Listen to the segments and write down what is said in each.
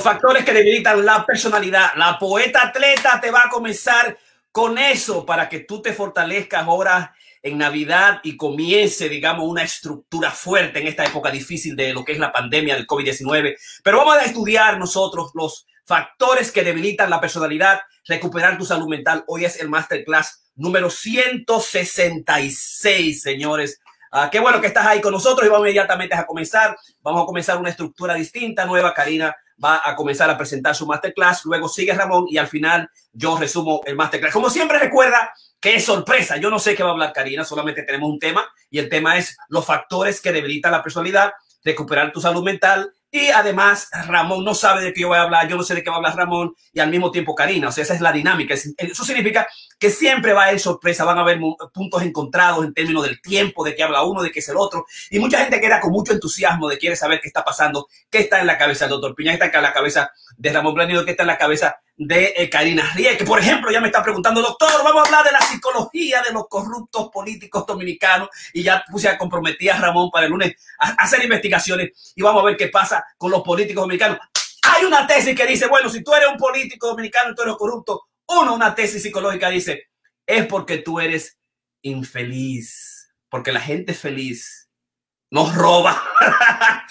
Los factores que debilitan la personalidad. La poeta atleta te va a comenzar con eso para que tú te fortalezcas ahora en Navidad y comience, digamos, una estructura fuerte en esta época difícil de lo que es la pandemia del COVID-19. Pero vamos a estudiar nosotros los factores que debilitan la personalidad, recuperar tu salud mental. Hoy es el masterclass número 166, señores. Ah, qué bueno que estás ahí con nosotros y vamos inmediatamente a comenzar. Vamos a comenzar una estructura distinta, nueva. Karina va a comenzar a presentar su masterclass, luego sigue Ramón y al final yo resumo el masterclass. Como siempre recuerda que es sorpresa, yo no sé qué va a hablar Karina, solamente tenemos un tema y el tema es los factores que debilitan la personalidad, recuperar tu salud mental y además, Ramón no sabe de qué yo voy a hablar, yo no sé de qué va a hablar Ramón y al mismo tiempo Karina. O sea, esa es la dinámica. Eso significa que siempre va a haber sorpresa, van a haber puntos encontrados en términos del tiempo, de qué habla uno, de qué es el otro. Y mucha gente queda con mucho entusiasmo de quiere saber qué está pasando, qué está en la cabeza del doctor Piña, qué está en la cabeza de Ramón Planido, qué está en la cabeza de eh, Karina Rie, que por ejemplo ya me está preguntando, doctor, vamos a hablar de la psicología de los corruptos políticos dominicanos y ya puse a comprometer a Ramón para el lunes a hacer investigaciones y vamos a ver qué pasa con los políticos dominicanos. Hay una tesis que dice, bueno, si tú eres un político dominicano tú eres corrupto, uno, una tesis psicológica dice, es porque tú eres infeliz, porque la gente feliz nos roba.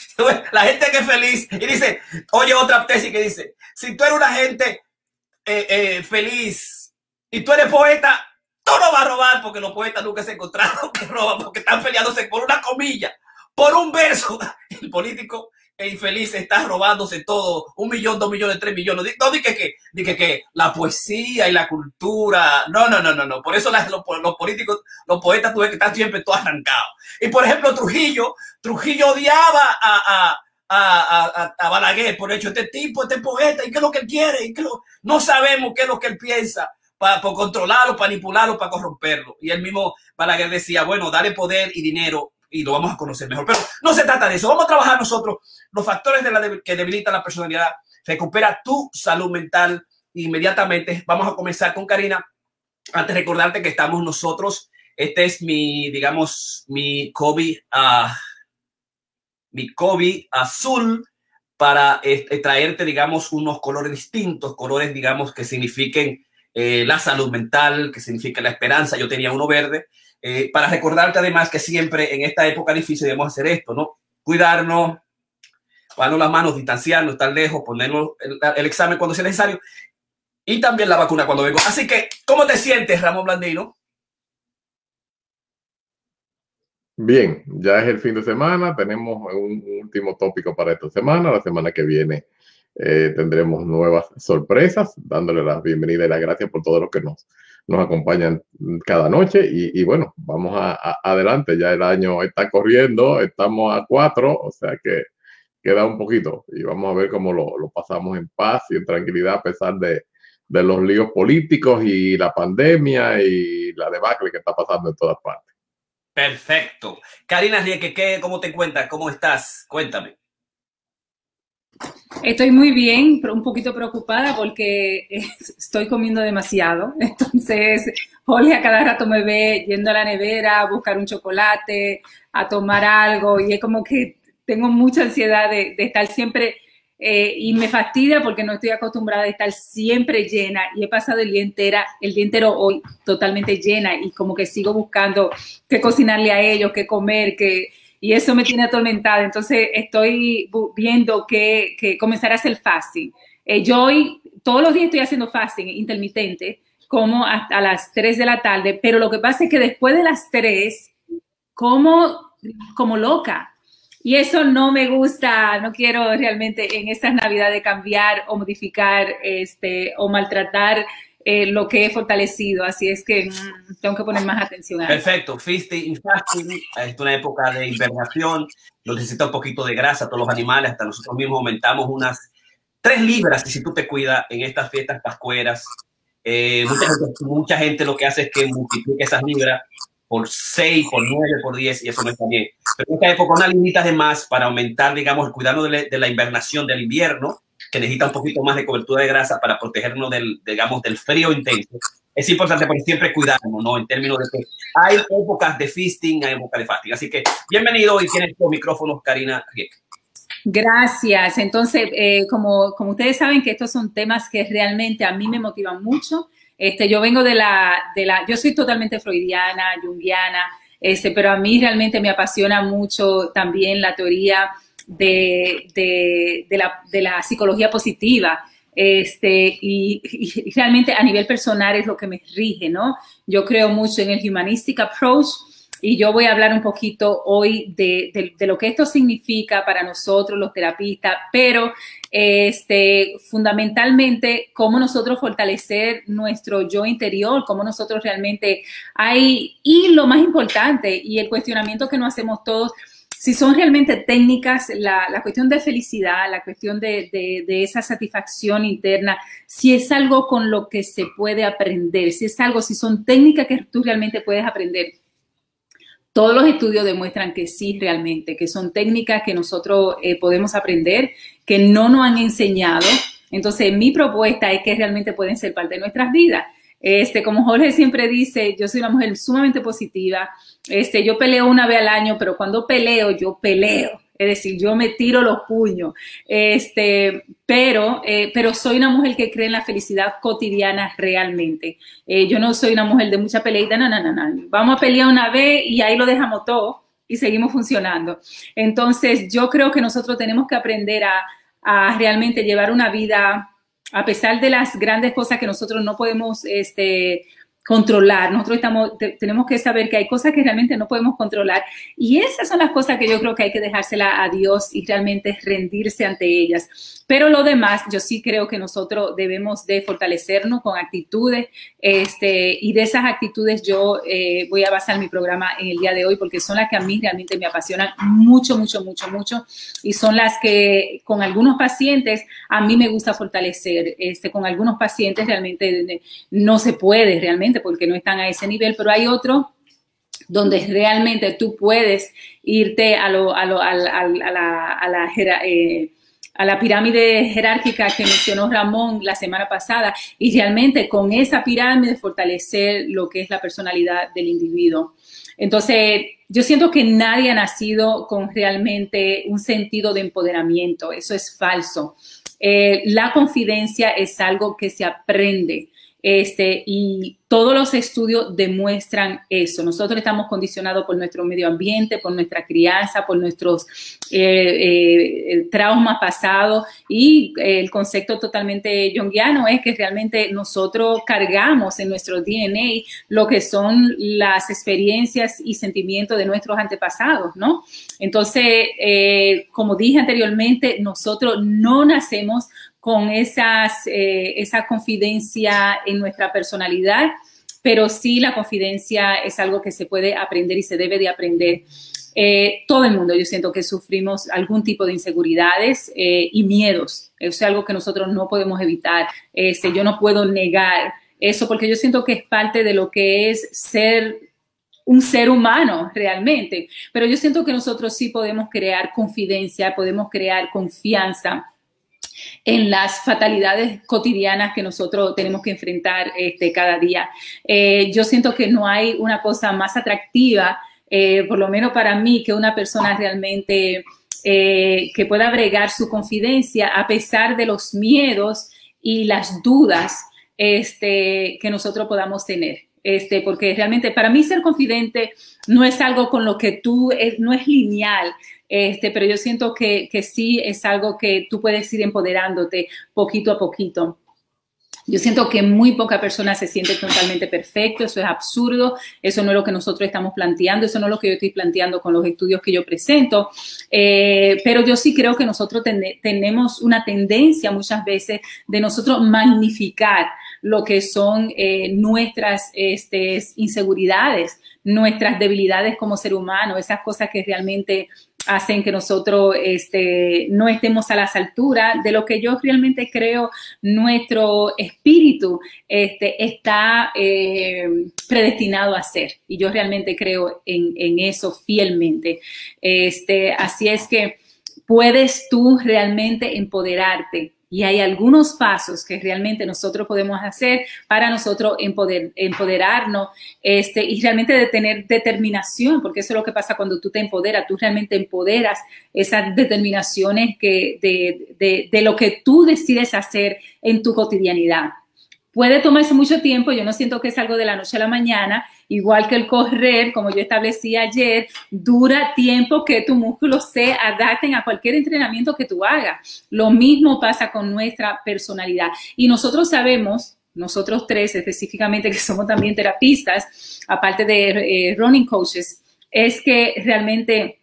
la gente que es feliz y dice, oye, otra tesis que dice, si tú eres una gente eh, eh, feliz y tú eres poeta, tú no vas a robar porque los poetas nunca se encontraron que roban porque están peleándose por una comilla, por un verso. El político e infeliz está robándose todo, un millón, dos millones, tres millones. No dije que, dije que la poesía y la cultura, no, no, no, no, no. Por eso los, políticos, los poetas tuve que estar siempre todo arrancados. Y por ejemplo, Trujillo, Trujillo odiaba a, a, Balaguer por hecho, este tipo, este poeta, y qué es lo que él quiere, y qué lo, no sabemos qué es lo que él piensa para, para controlarlo, manipularlo, para corromperlo. Y el mismo Balaguer decía, bueno, dale poder y dinero y lo vamos a conocer mejor. Pero no se trata de eso. Vamos a trabajar nosotros los factores de la que debilitan la personalidad. Recupera tu salud mental inmediatamente. Vamos a comenzar con Karina. Antes recordarte que estamos nosotros. Este es mi, digamos, mi COVID, uh, mi COVID azul para traerte, digamos, unos colores distintos, colores, digamos, que signifiquen eh, la salud mental, que significa la esperanza. Yo tenía uno verde eh, para recordarte además que siempre en esta época difícil debemos hacer esto, ¿no? Cuidarnos, lavarnos las manos, distanciarnos, estar lejos, ponernos el, examen cuando sea necesario y también la vacuna cuando vengo. Así que, ¿cómo te sientes, Ramón Blandino? Bien, ya es el fin de semana, tenemos un último tópico para esta semana, la semana que viene eh, tendremos nuevas sorpresas, dándole la bienvenida y las gracias por todo lo que nos acompañan cada noche. Y, bueno, vamos a, adelante, ya el año está corriendo, estamos a cuatro, o sea que queda un poquito. Y vamos a ver cómo lo, pasamos en paz y en tranquilidad a pesar de, los líos políticos y la pandemia y la debacle que está pasando en todas partes. Perfecto. Karina Rieke, ¿qué, ¿cómo te encuentras? ¿Cómo estás? Cuéntame. Estoy muy bien, pero un poquito preocupada porque estoy comiendo demasiado. Entonces, Oli a cada rato me ve yendo a la nevera a buscar un chocolate, a tomar algo, y es como que tengo mucha ansiedad de, estar siempre, eh, y me fastidia porque no estoy acostumbrada a estar siempre llena, y he pasado el día, entera, el día entero hoy totalmente llena, y como que sigo buscando qué cocinarle a ellos, qué comer, qué y eso me tiene atormentada. Entonces estoy viendo que, que comenzar a hacer fasting. Eh, yo hoy, todos los días estoy haciendo fasting intermitente, como hasta las 3 de la tarde, pero lo que pasa es que después de las 3, como, como loca. Y eso no me gusta, no quiero realmente en estas navidades cambiar o modificar este, o maltratar eh, lo que he fortalecido. Así es que mm, tengo que poner más atención. A Perfecto. Feasting, es una época de invernación, lo necesita un poquito de grasa, todos los animales, hasta nosotros mismos aumentamos unas tres libras y si tú te cuidas en estas fiestas pascueras. Eh, mucha, gente, lo que hace es que multiplica esas libras por 6, por 9, por 10 y eso no está bien. Pero en esta época una limita de más para aumentar, digamos, cuidado de, de la invernación del invierno que necesita un poquito más de cobertura de grasa para protegernos del, digamos, del frío intenso, es importante porque siempre cuidarnos, ¿no? En términos de que hay épocas de feasting, hay épocas de fasting. Así que bienvenido y tienes tu micrófono, Karina. Gracias. Entonces, eh, como, como ustedes saben que estos son temas que realmente a mí me motivan mucho. Este, yo vengo de la, de la, yo soy totalmente freudiana, junguiana, este, pero a mí realmente me apasiona mucho también la teoría de, de, de la, psicología positiva. Este, y, y, realmente a nivel personal es lo que me rige, ¿no? Yo creo mucho en el humanistic approach y yo voy a hablar un poquito hoy de, lo que esto significa para nosotros, los terapistas, pero este, fundamentalmente cómo nosotros fortalecer nuestro yo interior, cómo nosotros realmente hay, y lo más importante, y el cuestionamiento que nos hacemos todos, si son realmente técnicas, la, la cuestión de felicidad, la cuestión de, de, de, esa satisfacción interna, si es algo con lo que se puede aprender, si es algo, si son técnicas que tú realmente puedes aprender. Todos los estudios demuestran que sí, realmente, que son técnicas que nosotros eh, podemos aprender, que no nos han enseñado. Entonces, mi propuesta es que realmente pueden ser parte de nuestras vidas. Este, como Jorge siempre dice, yo soy una mujer sumamente positiva. Este, yo peleo una vez al año, pero cuando peleo, yo peleo. Es decir, yo me tiro los puños. Este, pero, eh, pero soy una mujer que cree en la felicidad cotidiana realmente. Eh, yo no soy una mujer de mucha peleita, no, no, no, no. Vamos a pelear una vez y ahí lo dejamos todo y seguimos funcionando. Entonces, yo creo que nosotros tenemos que aprender a, a realmente llevar una vida a pesar de las grandes cosas que nosotros no podemos este, controlar, nosotros estamos, tenemos que saber que hay cosas que realmente no podemos controlar y esas son las cosas que yo creo que hay que dejársela a Dios y realmente rendirse ante ellas. Pero lo demás, yo sí creo que nosotros debemos de fortalecernos con actitudes este, y de esas actitudes yo eh, voy a basar mi programa en el día de hoy porque son las que a mí realmente me apasionan mucho, mucho, mucho, mucho y son las que con algunos pacientes a mí me gusta fortalecer. Este, con algunos pacientes realmente no se puede realmente porque no están a ese nivel, pero hay otros donde realmente tú puedes irte a, lo, a, lo, la eh, a la pirámide jerárquica que mencionó Ramón la semana pasada y realmente con esa pirámide fortalecer lo que es la personalidad del individuo. Entonces, yo siento que nadie ha nacido con realmente un sentido de empoderamiento, eso es falso. Eh, la confidencia es algo que se aprende. Este, y todos los estudios demuestran eso. Nosotros estamos condicionados por nuestro medio ambiente, por nuestra crianza, por nuestros eh, eh, traumas pasados y el concepto totalmente junguiano es que realmente nosotros cargamos en nuestro DNA lo que son las experiencias y sentimientos de nuestros antepasados, ¿no? Entonces, eh, como dije anteriormente, nosotros no nacemos con esas, eh, esa confidencia en nuestra personalidad, pero sí la confidencia es algo que se puede aprender y se debe de aprender. Eh, todo el mundo, yo siento que sufrimos algún tipo de inseguridades eh, y miedos. Es algo que nosotros no podemos evitar. Este, yo no puedo negar eso porque yo siento que es parte de lo que es ser un ser humano realmente. Pero yo siento que nosotros sí podemos crear confidencia, podemos crear confianza en las fatalidades cotidianas que nosotros tenemos que enfrentar este, cada día. Eh, yo siento que no hay una cosa más atractiva, eh, por lo menos para mí, que una persona realmente eh, que pueda bregar su confidencia a pesar de los miedos y las dudas este, que nosotros podamos tener. Este, porque realmente para mí ser confidente no es algo con lo que tú, no es lineal, este, pero yo siento que, que sí es algo que tú puedes ir empoderándote poquito a poquito. Yo siento que muy poca persona se siente totalmente perfecto, eso es absurdo, eso no es lo que nosotros estamos planteando, eso no es lo que yo estoy planteando con los estudios que yo presento, eh, pero yo sí creo que nosotros ten tenemos una tendencia muchas veces de nosotros magnificar lo que son eh, nuestras este, inseguridades, nuestras debilidades como ser humano, esas cosas que realmente hacen que nosotros este, no estemos a las alturas de lo que yo realmente creo nuestro espíritu este, está eh, predestinado a ser. Y yo realmente creo en, en eso fielmente. Este, así es que puedes tú realmente empoderarte Y hay algunos pasos que realmente nosotros podemos hacer para nosotros empoderarnos este, y realmente de tener determinación, porque eso es lo que pasa cuando tú te empoderas, tú realmente empoderas esas determinaciones que, de, de lo que tú decides hacer en tu cotidianidad. Puede tomarse mucho tiempo, yo no siento que es algo de la noche a la mañana, igual que el correr, como yo establecí ayer, dura tiempo que tu músculo se adapten a cualquier entrenamiento que tú hagas. Lo mismo pasa con nuestra personalidad. Y nosotros sabemos, nosotros tres específicamente, que somos también terapistas, aparte de eh, running coaches, es que realmente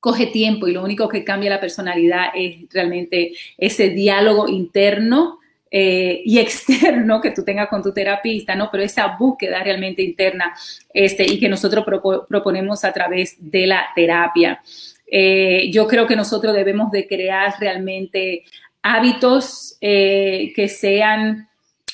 coge tiempo y lo único que cambia la personalidad es realmente ese diálogo interno eh, y externo que tú tengas con tu terapista, ¿no? Pero esa búsqueda realmente interna este, y que nosotros proponemos a través de la terapia. Eh, yo creo que nosotros debemos de crear realmente hábitos eh, que sean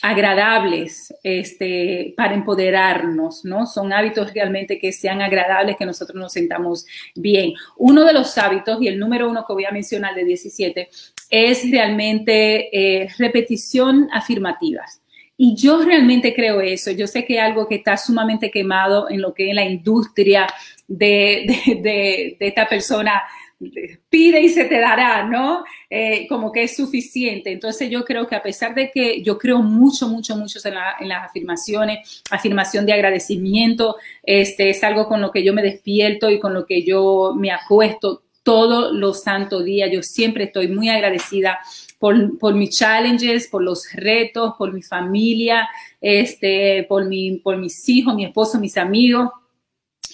agradables este, para empoderarnos, ¿no? Son hábitos realmente que sean agradables, que nosotros nos sentamos bien. Uno de los hábitos, y el número uno que voy a mencionar de 17, es realmente eh, repetición afirmativas. Y yo realmente creo eso. Yo sé que algo que está sumamente quemado en lo que es la industria de, de esta persona pide y se te dará, ¿no? Eh, como que es suficiente. Entonces yo creo que a pesar de que yo creo mucho, mucho, mucho en, las afirmaciones, afirmación de agradecimiento, este es algo con lo que yo me despierto y con lo que yo me acuesto todos los santos días. Yo siempre estoy muy agradecida por, por, mis challenges, por los retos, por mi familia, este, por, mi, por mis hijos, mi esposo, mis amigos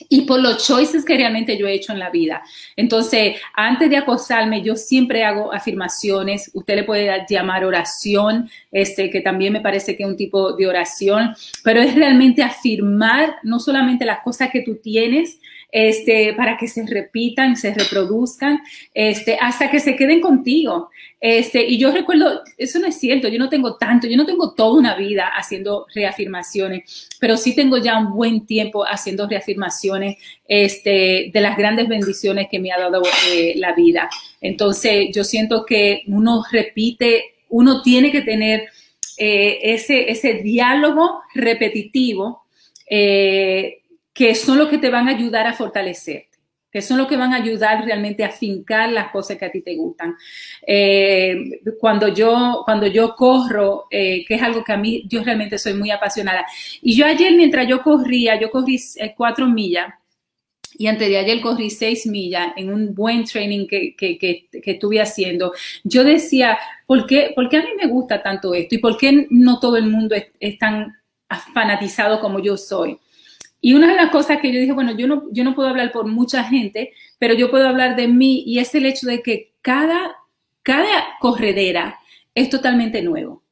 y por los choices que realmente yo he hecho en la vida. Entonces, antes de acostarme, yo siempre hago afirmaciones. Usted le puede llamar oración, este, que también me parece que es un tipo de oración, pero es realmente afirmar no solamente las cosas que tú tienes, este, para que se repitan, se reproduzcan, este, hasta que se queden contigo. Este, y yo recuerdo, eso no es cierto, yo no tengo tanto, yo no tengo toda una vida haciendo reafirmaciones, pero sí tengo ya un buen tiempo haciendo reafirmaciones este, de las grandes bendiciones que me ha dado eh, la vida. Entonces, yo siento que uno repite, uno tiene que tener eh, ese, ese diálogo repetitivo eh, que son los que te van a ayudar a fortalecer que son los que van a ayudar realmente a fincar las cosas que a ti te gustan. Eh, cuando, yo, cuando yo corro, eh, que es algo que a mí, yo realmente soy muy apasionada. Y yo ayer, mientras yo corría, yo corrí eh, cuatro millas y antes de ayer corrí seis millas en un buen training que, que, que, que estuve haciendo. Yo decía, ¿por qué, ¿por qué, a mí me gusta tanto esto? ¿Y por qué no todo el mundo es tan fanatizado como yo soy? Y una de las cosas que yo dije, bueno, yo no, yo no puedo hablar por mucha gente, pero yo puedo hablar de mí y es el hecho de que cada, cada corredera es totalmente nuevo.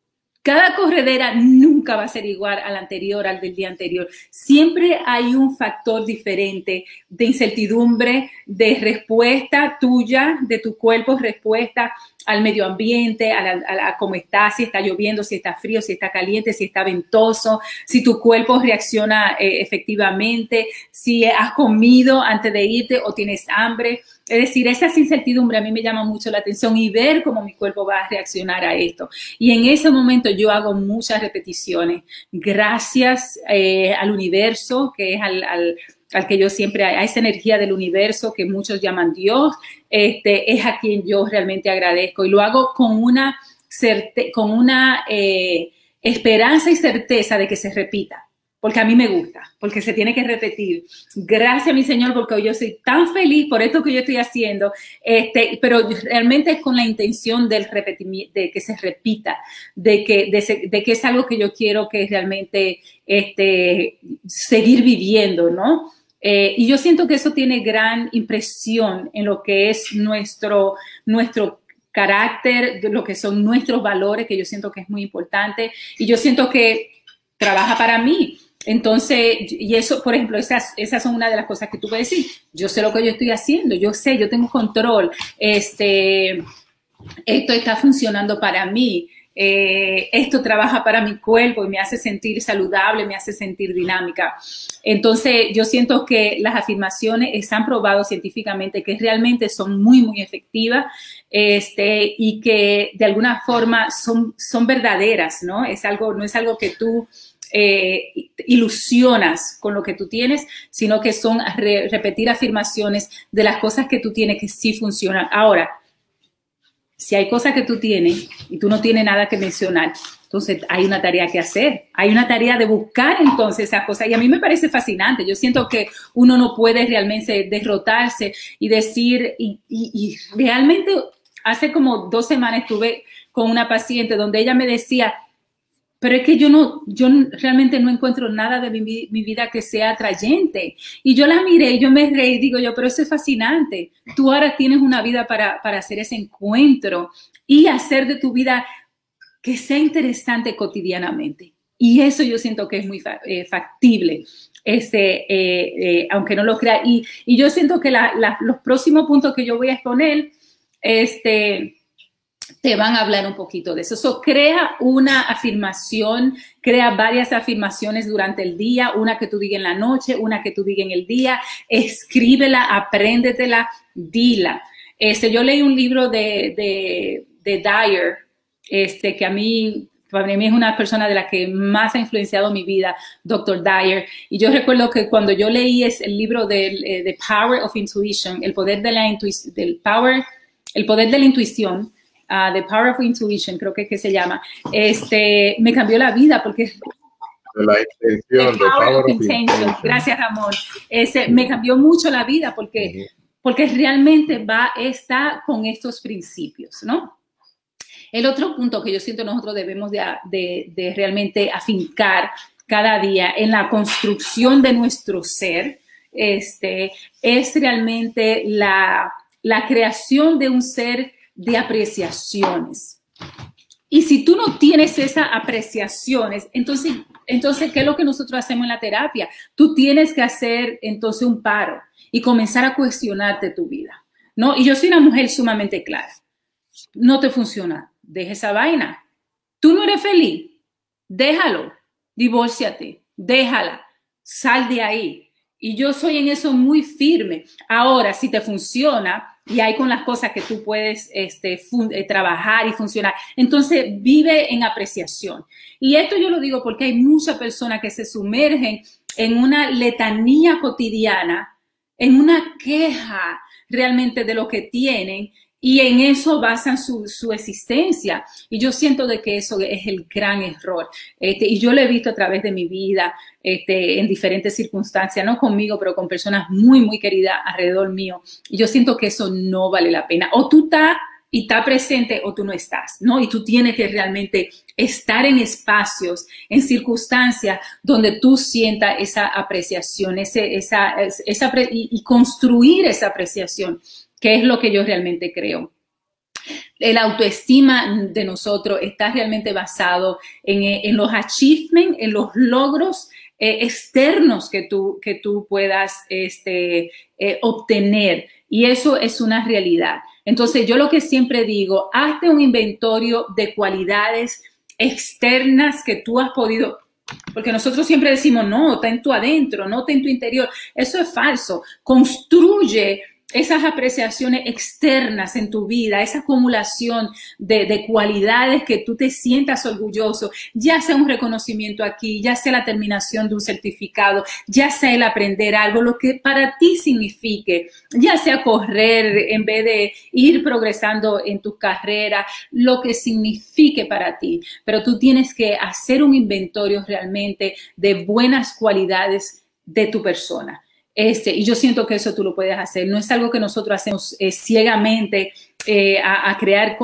Cada corredera nunca va a ser igual al anterior, al del día anterior. Siempre hay un factor diferente de incertidumbre, de respuesta tuya, de tu cuerpo, respuesta al medio ambiente, a, cómo está, si está lloviendo, si está frío, si está caliente, si está ventoso, si tu cuerpo reacciona eh, efectivamente, si has comido antes de irte o tienes hambre. Es decir, esa incertidumbre a mí me llama mucho la atención y ver cómo mi cuerpo va a reaccionar a esto. Y en ese momento yo hago muchas repeticiones. Gracias eh, al universo, que es al, al que yo siempre, a esa energía del universo que muchos llaman Dios, este, es a quien yo realmente agradezco y lo hago con una, con una eh, esperanza y certeza de que se repita, porque a mí me gusta, porque se tiene que repetir. Gracias, mi Señor, porque hoy yo soy tan feliz por esto que yo estoy haciendo, este, pero realmente es con la intención del de que se repita, de que, de, de que es algo que yo quiero que realmente este, seguir viviendo, ¿no? Eh, y yo siento que eso tiene gran impresión en lo que es nuestro, nuestro carácter, lo que son nuestros valores, que yo siento que es muy importante. Y yo siento que trabaja para mí. Entonces, y eso, por ejemplo, esas, esas son una de las cosas que tú puedes decir. Yo sé lo que yo estoy haciendo, yo sé, yo tengo control. Este, esto está funcionando para mí. Eh, esto trabaja para mi cuerpo y me hace sentir saludable, me hace sentir dinámica. Entonces, yo siento que las afirmaciones están probadas científicamente que realmente son muy, muy efectivas este, y que de alguna forma son, son verdaderas, ¿no? Es algo, no es algo que tú eh, ilusionas con lo que tú tienes, sino que son repetir afirmaciones de las cosas que tú tienes que sí funcionan. Ahora, si hay cosas que tú tienes y tú no tienes nada que mencionar, entonces hay una tarea que hacer, hay una tarea de buscar entonces esas cosas. Y a mí me parece fascinante. Yo siento que uno no puede realmente derrotarse y decir, y, realmente hace como dos semanas estuve con una paciente donde ella me decía, pero es que yo no, yo realmente no encuentro nada de mi, vida que sea atrayente. Y yo la miré yo me reí digo yo, pero eso es fascinante. Tú ahora tienes una vida para, para hacer ese encuentro y hacer de tu vida que sea interesante cotidianamente. Y eso yo siento que es muy eh, factible, este, eh, eh, aunque no lo crea. Y, y yo siento que los próximos puntos que yo voy a exponer, este, te van a hablar un poquito de eso. So, crea una afirmación, crea varias afirmaciones durante el día, una que tú digas en la noche, una que tú digas en el día, escríbela, apréndetela, dila. Este, yo leí un libro de, de, de Dyer, este, que a mí para mí es una persona de la que más ha influenciado mi vida, Dr. Dyer. Y yo recuerdo que cuando yo leí el libro de eh, The Power of Intuition, el poder de la del power, el poder de la intuición, uh, The Power of Intuition, creo que, que se llama, este, me cambió la vida porque la intención, the power, of intention. Gracias, Ramón. Ese, me cambió mucho la vida porque, porque realmente va, está con estos principios, ¿no? El otro punto que yo siento nosotros debemos de, de, de realmente afincar cada día en la construcción de nuestro ser, este, es realmente la, la creación de un ser de apreciaciones. Y si tú no tienes esas apreciaciones, entonces, entonces, ¿qué es lo que nosotros hacemos en la terapia? Tú tienes que hacer entonces un paro y comenzar a cuestionarte tu vida, ¿no? Y yo soy una mujer sumamente clara. No te funciona, deja esa vaina. Tú no eres feliz, déjalo, divórciate, déjala, sal de ahí. Y yo soy en eso muy firme. Ahora, si te funciona, y hay con las cosas que tú puedes este, eh, trabajar y funcionar. Entonces, vive en apreciación. Y esto yo lo digo porque hay muchas personas que se sumergen en una letanía cotidiana, en una queja realmente de lo que tienen y en eso basan su, su, existencia. Y yo siento de que eso es el gran error. Este, y yo lo he visto a través de mi vida, este, en diferentes circunstancias, no conmigo, pero con personas muy, muy queridas alrededor mío. Y yo siento que eso no vale la pena. O tú estás y estás presente o tú no estás, ¿no? Y tú tienes que realmente estar en espacios, en circunstancias donde tú sientas esa apreciación, ese, esa, esa, y construir esa apreciación que es lo que yo realmente creo. El autoestima de nosotros está realmente basado en, los achievements, en los logros eh, externos que tú, que tú puedas este, eh, obtener. Y eso es una realidad. Entonces, yo lo que siempre digo, hazte un inventario de cualidades externas que tú has podido porque nosotros siempre decimos, no, está en tu adentro, no está en tu interior. Eso es falso. Construye esas apreciaciones externas en tu vida, esa acumulación de, cualidades que tú te sientas orgulloso, ya sea un reconocimiento aquí, ya sea la terminación de un certificado, ya sea el aprender algo, lo que para ti signifique, ya sea correr en vez de ir progresando en tu carrera, lo que signifique para ti. Pero tú tienes que hacer un inventario realmente de buenas cualidades de tu persona este, y yo siento que eso tú lo puedes hacer. No es algo que nosotros hacemos eh, ciegamente eh, a, crear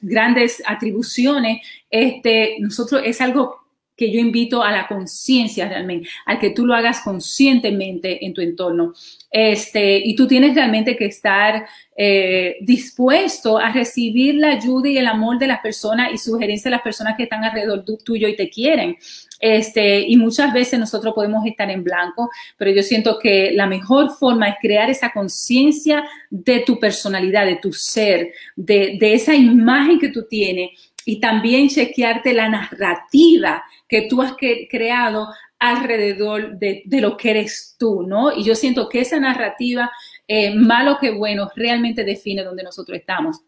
grandes atribuciones. Este, nosotros es algo que yo invito a la conciencia realmente, al que tú lo hagas conscientemente en tu entorno. Este, y tú tienes realmente que estar eh, dispuesto a recibir la ayuda y el amor de las personas y sugerencias de las personas que están alrededor tuyo y te quieren. Este, y muchas veces nosotros podemos estar en blanco, pero yo siento que la mejor forma es crear esa conciencia de tu personalidad, de tu ser, de, de esa imagen que tú tienes y también chequearte la narrativa que tú has creado alrededor de, lo que eres tú, ¿no? Y yo siento que esa narrativa, eh, malo que bueno, realmente define dónde nosotros estamos.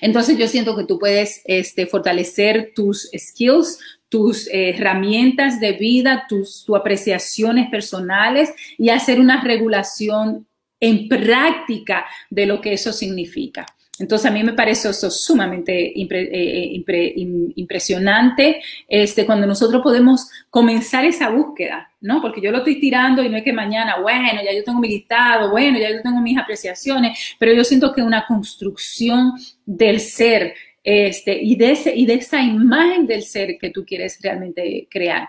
Entonces yo siento que tú puedes este, fortalecer tus skills, tus eh, herramientas de vida, tus, tus apreciaciones personales y hacer una regulación en práctica de lo que eso significa. Entonces a mí me parece eso sumamente eh, impresionante este, cuando nosotros podemos comenzar esa búsqueda, ¿no? Porque yo lo estoy tirando y no es que mañana, bueno, ya yo tengo mi listado, bueno, ya yo tengo mis apreciaciones, pero yo siento que una construcción del ser este, y, de y de esa imagen del ser que tú quieres realmente crear.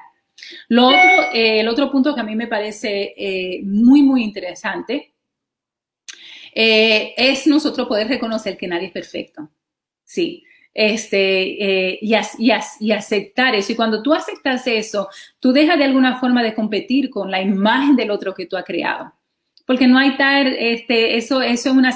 Lo otro, eh, el otro punto que a mí me parece eh, muy, muy interesante eh, es nosotros poder reconocer que nadie es perfecto. Sí. Este, eh, y, y, aceptar eso. Y cuando tú aceptas eso, tú dejas de alguna forma de competir con la imagen del otro que tú has creado porque no hay tal, este, eso, es una,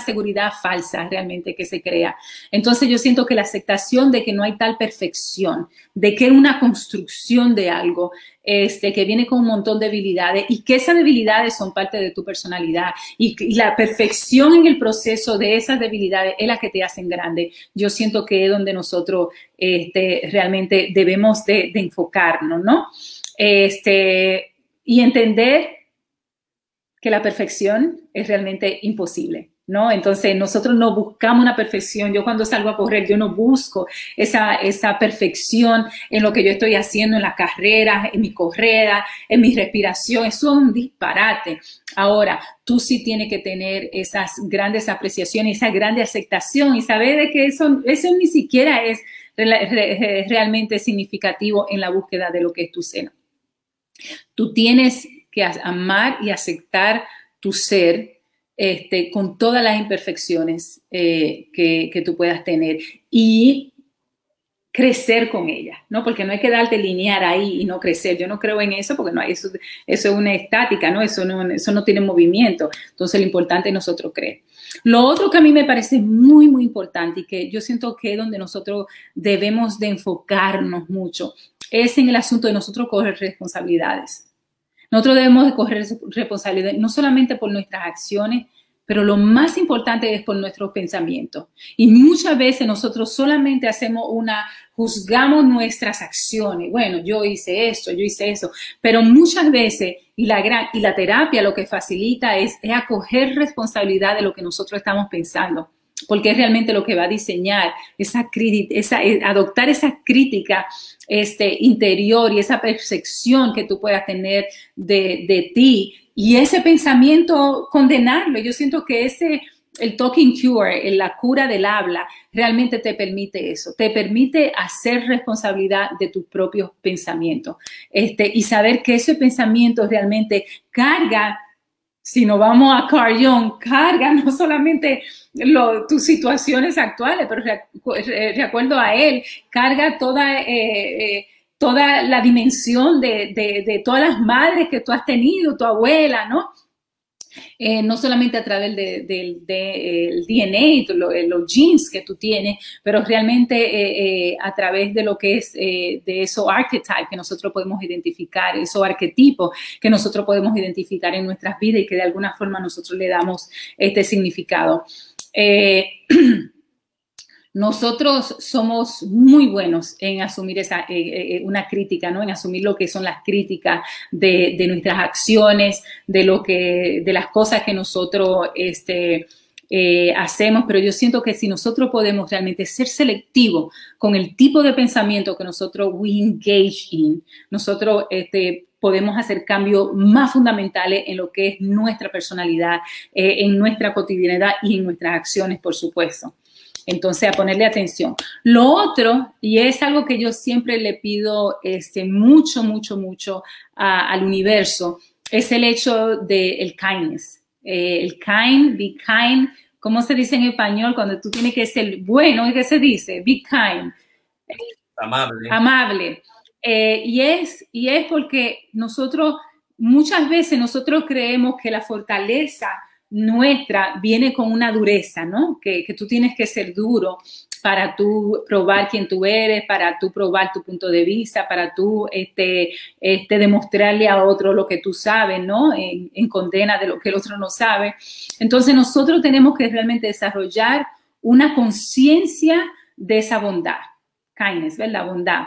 seguridad falsa realmente que se crea. Entonces yo siento que la aceptación de que no hay tal perfección, de que es una construcción de algo, este, que viene con un montón de debilidades y que esas debilidades son parte de tu personalidad y, la perfección en el proceso de esas debilidades es la que te hacen grande. Yo siento que es donde nosotros este, realmente debemos de, de enfocarnos, ¿no? Este, y entender que la perfección es realmente imposible. ¿No? Entonces nosotros no buscamos una perfección. Yo cuando salgo a correr, yo no busco esa, esa perfección en lo que yo estoy haciendo en la carrera, en mi carrera, en mi respiración. Eso es un disparate. Ahora, tú sí tienes que tener esas grandes apreciaciones, esa grande aceptación y saber de que eso, eso ni siquiera es realmente significativo en la búsqueda de lo que es tu seno. Tú tienes que amar y aceptar tu ser este, con todas las imperfecciones eh, que, tú puedas tener y crecer con ella, ¿no? Porque no hay que darte linear ahí y no crecer. Yo no creo en eso porque no eso, eso es una estática, ¿no? Eso, ¿no? eso no tiene movimiento. Entonces lo importante es nosotros creer. Lo otro que a mí me parece muy, muy importante y que yo siento que es donde nosotros debemos de enfocarnos mucho es en el asunto de nosotros coger responsabilidades. Nosotros debemos de coger responsabilidad no solamente por nuestras acciones, pero lo más importante es por nuestros pensamientos. Y muchas veces nosotros solamente hacemos una, juzgamos nuestras acciones. Bueno, yo hice esto, yo hice eso, pero muchas veces, y la, gran, y la terapia lo que facilita es acoger responsabilidad de lo que nosotros estamos pensando porque es realmente lo que va a diseñar esa, esa eh, adoptar esa crítica este, interior y esa percepción que tú puedas tener de, ti y ese pensamiento condenarlo. Yo siento que ese, el talking cure, la cura del habla, realmente te permite eso, te permite hacer responsabilidad de tus propios pensamientos este, y saber que ese pensamiento realmente carga si nos vamos a Carl carga no solamente tus situaciones actuales, pero de acuerdo a él, carga toda, eh, eh, toda la dimensión de, de, todas las madres que tú has tenido, tu abuela, ¿no? Eh, no solamente a través del de, DNA, eh, los genes que tú tienes, pero realmente eh, a través de lo que es de esos archetypes que nosotros podemos identificar, esos arquetipos que nosotros podemos identificar en nuestras vidas y que de alguna forma nosotros le damos este significado. nosotros somos muy buenos en asumir esa, eh, eh, eh, una crítica, ¿no? En asumir lo que son las críticas de, nuestras acciones, de lo que, de las cosas que nosotros, este, hacemos, pero yo siento que si nosotros podemos realmente ser selectivos con el tipo de pensamiento que nosotros we engage in, nosotros este, podemos hacer cambios más fundamentales en lo que es nuestra personalidad, en nuestra cotidianidad y en nuestras acciones, por supuesto. Entonces, a ponerle atención. Lo otro, y es algo que yo siempre le pido este, mucho, mucho, mucho al universo, es el hecho del el kindness. Eh, el kind, be kind. ¿Cómo se dice en español cuando tú tienes que ser bueno? ¿Qué se dice? Be kind. Amable. Amable. Eh, y, es, y es porque nosotros, muchas veces nosotros creemos que la fortaleza nuestra viene con una dureza, ¿no? Que, tú tienes que ser duro. para tú probar quién tú eres, para tú probar tu punto de vista, para tú este, este, demostrarle a otro lo que tú sabes, ¿no? En, en condena de lo que el otro no sabe. Entonces nosotros tenemos que realmente desarrollar una conciencia de esa bondad, kindness, ¿verdad? Bondad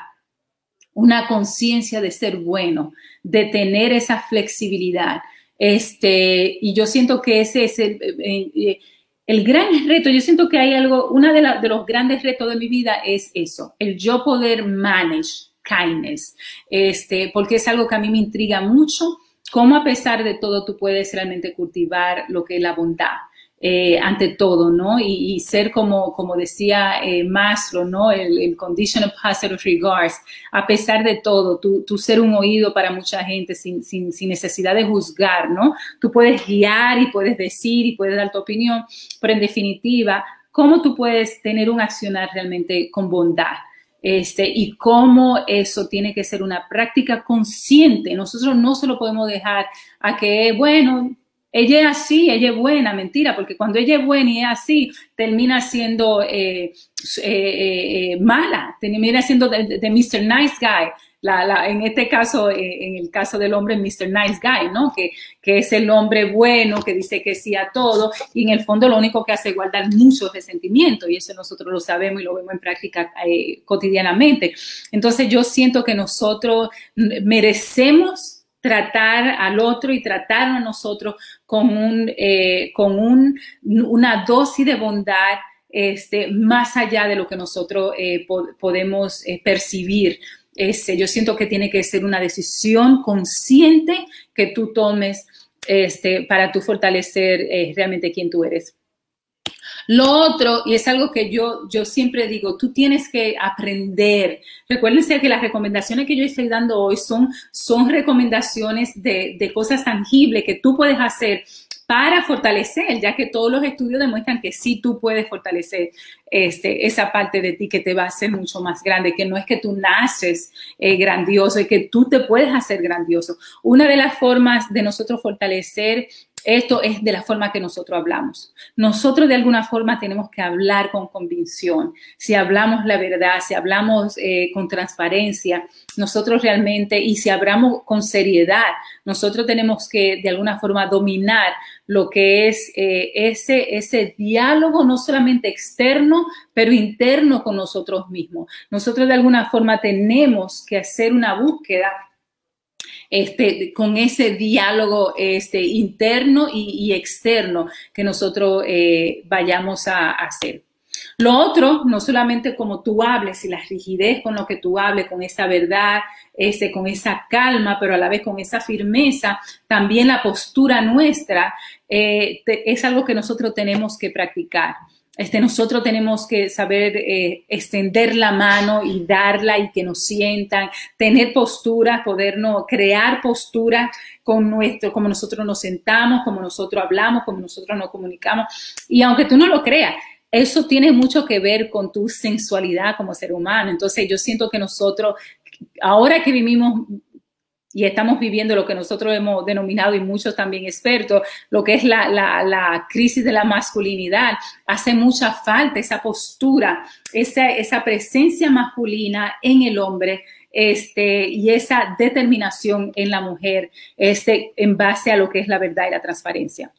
una conciencia de ser bueno, de tener esa flexibilidad. Este, y yo siento que ese es el, eh, eh, el gran reto. Yo siento que hay algo, uno de, de, los grandes retos de mi vida es eso, el yo poder manage kindness, este, porque es algo que a mí me intriga mucho, cómo a pesar de todo tú puedes realmente cultivar lo que es la bondad. Eh, ante todo, ¿no? Y, ser como, como decía eh, Maslow, ¿no? El, el, condition of positive regards, a pesar de todo, tú, ser un oído para mucha gente sin, sin, sin, necesidad de juzgar, ¿no? Tú puedes guiar y puedes decir y puedes dar tu opinión, pero en definitiva, ¿cómo tú puedes tener un accionar realmente con bondad? Este, y cómo eso tiene que ser una práctica consciente. Nosotros no se lo podemos dejar a que, bueno, ella es así, ella es buena, mentira, porque cuando ella es buena y es así, termina siendo eh, eh, eh, mala, termina siendo de, Mr. Nice Guy. en este caso, en el caso del hombre, Mr. Nice Guy, ¿no? Que, que, es el hombre bueno, que dice que sí a todo, y en el fondo lo único que hace es guardar muchos resentimientos, y eso nosotros lo sabemos y lo vemos en práctica cotidianamente. Entonces yo siento que nosotros merecemos tratar al otro y tratar a nosotros con, un, eh, con un, una dosis de bondad este, más allá de lo que nosotros eh, podemos eh, percibir. Este, yo siento que tiene que ser una decisión consciente que tú tomes este, para tú fortalecer realmente quién tú eres. Lo otro, y es algo que yo, yo siempre digo, tú tienes que aprender. Recuérdense que las recomendaciones que yo estoy dando hoy son, son recomendaciones de, de cosas tangibles que tú puedes hacer para fortalecer, ya que todos los estudios demuestran que sí tú puedes fortalecer este, esa parte de ti que te va a hacer mucho más grande, que no es que tú naces eh, grandioso y que tú te puedes hacer grandioso. Una de las formas de nosotros fortalecer esto es de la forma que nosotros hablamos. Nosotros de alguna forma tenemos que hablar con convicción. Si hablamos la verdad, si hablamos eh, con transparencia, nosotros realmente, y si hablamos con seriedad, nosotros tenemos que de alguna forma dominar lo que es eh, ese, ese diálogo, no solamente externo, pero interno con nosotros mismos. Nosotros de alguna forma tenemos que hacer una búsqueda este, con ese diálogo este, interno y, externo que nosotros eh, vayamos a, hacer. Lo otro, no solamente como tú hables y la rigidez con lo que tú hables, con esa verdad, este, con esa calma, pero a la vez con esa firmeza, también la postura nuestra eh, es algo que nosotros tenemos que practicar. Este, nosotros tenemos que saber eh, extender la mano y darla y que nos sientan, tener postura, podernos crear postura con nuestro, como nosotros nos sentamos, como nosotros hablamos, como nosotros nos comunicamos. Y aunque tú no lo creas, eso tiene mucho que ver con tu sensualidad como ser humano. Entonces yo siento que nosotros, ahora que vivimos y estamos viviendo lo que nosotros hemos denominado y muchos también expertos, lo que es la, la, crisis de la masculinidad. Hace mucha falta esa postura, esa, esa presencia masculina en el hombre este, y esa determinación en la mujer este, en base a lo que es la verdad y la transparencia.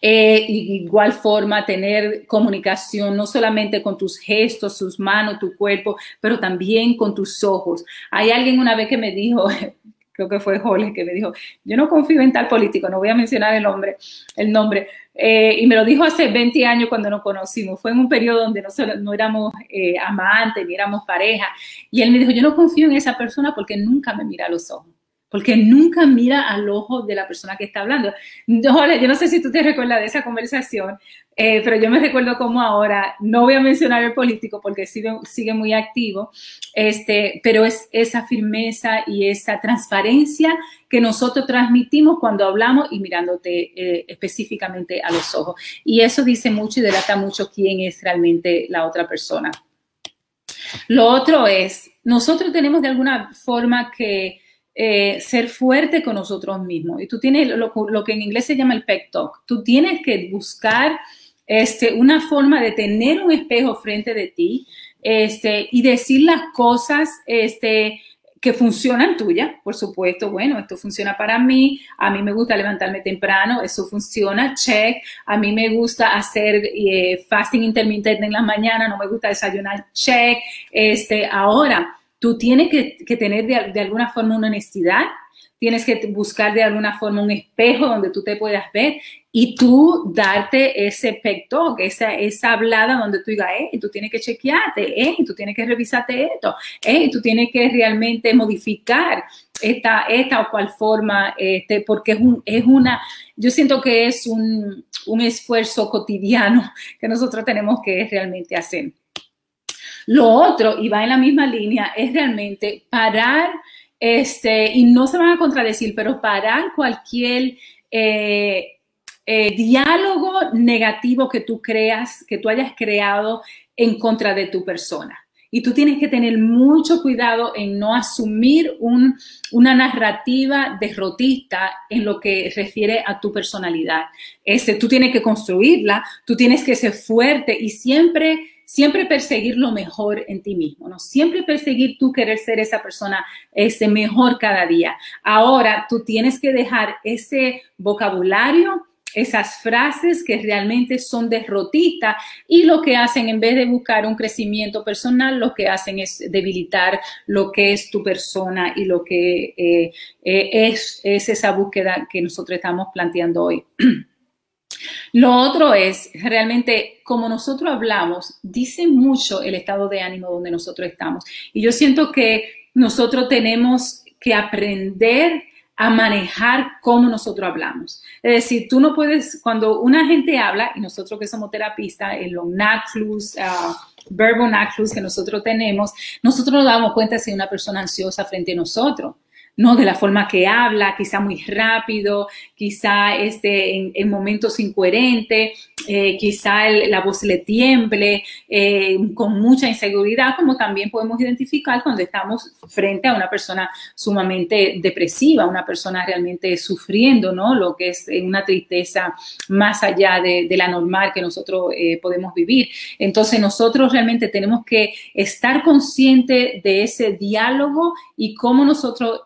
Eh, igual forma, tener comunicación no solamente con tus gestos, tus manos, tu cuerpo, pero también con tus ojos. Hay alguien una vez que me dijo, creo que fue Jorge, que me dijo, yo no confío en tal político, no voy a mencionar el nombre, el nombre, eh, y me lo dijo hace 20 años cuando nos conocimos, fue en un periodo donde no, no éramos eh, amantes, ni éramos pareja, y él me dijo, yo no confío en esa persona porque nunca me mira a los ojos porque nunca mira al ojo de la persona que está hablando. Yo, no sé si tú te recuerdas de esa conversación, eh, pero yo me recuerdo como ahora, no voy a mencionar el político porque sigue, sigue muy activo, este, pero es esa firmeza y esa transparencia que nosotros transmitimos cuando hablamos y mirándote eh, específicamente a los ojos. Y eso dice mucho y delata mucho quién es realmente la otra persona. Lo otro es, nosotros tenemos de alguna forma que eh, ser fuerte con nosotros mismos. Y tú tienes lo, que en inglés se llama el pep talk. Tú tienes que buscar este, una forma de tener un espejo frente de ti este, y decir las cosas este, que funcionan tuyas, por supuesto, bueno, esto funciona para mí, a mí me gusta levantarme temprano, eso funciona, check, a mí me gusta hacer eh, fasting intermitente en la mañana, no me gusta desayunar, check, este, ahora, tú tienes que, tener de, alguna forma una honestidad, tienes que buscar de alguna forma un espejo donde tú te puedas ver y tú darte ese pecto, esa, esa hablada donde tú digas, eh, tú tienes que chequearte, eh, tú tienes que revisarte esto, eh, tú tienes que realmente modificar esta, esta o cual forma, este, porque es, un, es una, yo siento que es un, un esfuerzo cotidiano que nosotros tenemos que realmente hacer. Lo otro, y va en la misma línea, es realmente parar, este, y no se van a contradecir, pero parar cualquier eh, eh, diálogo negativo que tú creas, que tú hayas creado en contra de tu persona. Y tú tienes que tener mucho cuidado en no asumir una narrativa derrotista en lo que refiere a tu personalidad. Este, tú tienes que construirla, tú tienes que ser fuerte y siempre siempre perseguir lo mejor en ti mismo, ¿no? Siempre perseguir tú querer ser esa persona ese mejor cada día. Ahora tú tienes que dejar ese vocabulario esas frases que realmente son derrotistas y lo que hacen en vez de buscar un crecimiento personal, lo que hacen es debilitar lo que es tu persona y lo que eh, eh, es, es esa búsqueda que nosotros estamos planteando hoy. Lo otro es realmente como nosotros hablamos, dice mucho el estado de ánimo donde nosotros estamos. Y yo siento que nosotros tenemos que aprender a manejar cómo nosotros hablamos. Es decir, tú no puedes, cuando una gente habla, y nosotros que somos terapistas, en los NACLUS, uh, verbo NACLUS que nosotros tenemos, nosotros nos damos cuenta si una persona ansiosa frente a nosotros. ¿No? De la forma que habla, quizá muy rápido, quizá este, en, momentos incoherentes, eh, quizá la voz le tiemble, eh, con mucha inseguridad, como también podemos identificar cuando estamos frente a una persona sumamente depresiva, una persona realmente sufriendo, ¿no? Lo que es eh, una tristeza más allá de, la normal que nosotros podemos vivir. Entonces nosotros realmente tenemos que estar conscientes de ese diálogo y cómo nosotros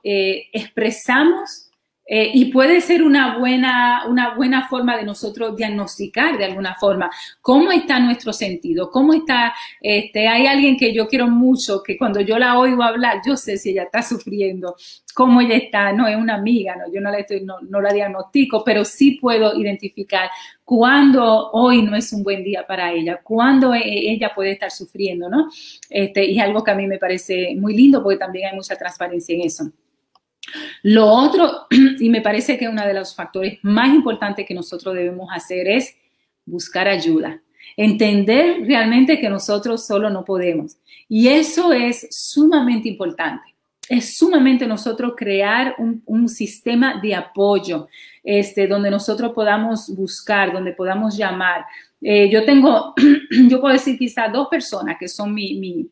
expresamos eh, y puede ser una buena, una buena forma de nosotros diagnosticar de alguna forma cómo está nuestro sentido, cómo está, este, hay alguien que yo quiero mucho, que cuando yo la oigo hablar, yo sé si ella está sufriendo, cómo ella está, no es una amiga, no, yo no la, estoy, no, no la diagnostico, pero sí puedo identificar cuándo hoy no es un buen día para ella, cuándo e, ella puede estar sufriendo, ¿no? Este, y es algo que a mí me parece muy lindo porque también hay mucha transparencia en eso. Lo otro, y me parece que uno de los factores más importantes que nosotros debemos hacer es buscar ayuda, entender realmente que nosotros solo no podemos. Y eso es sumamente importante. Es sumamente nosotros crear un, sistema de apoyo, este, donde nosotros podamos buscar, donde podamos llamar. Eh, yo tengo, yo puedo decir quizá dos personas que son mi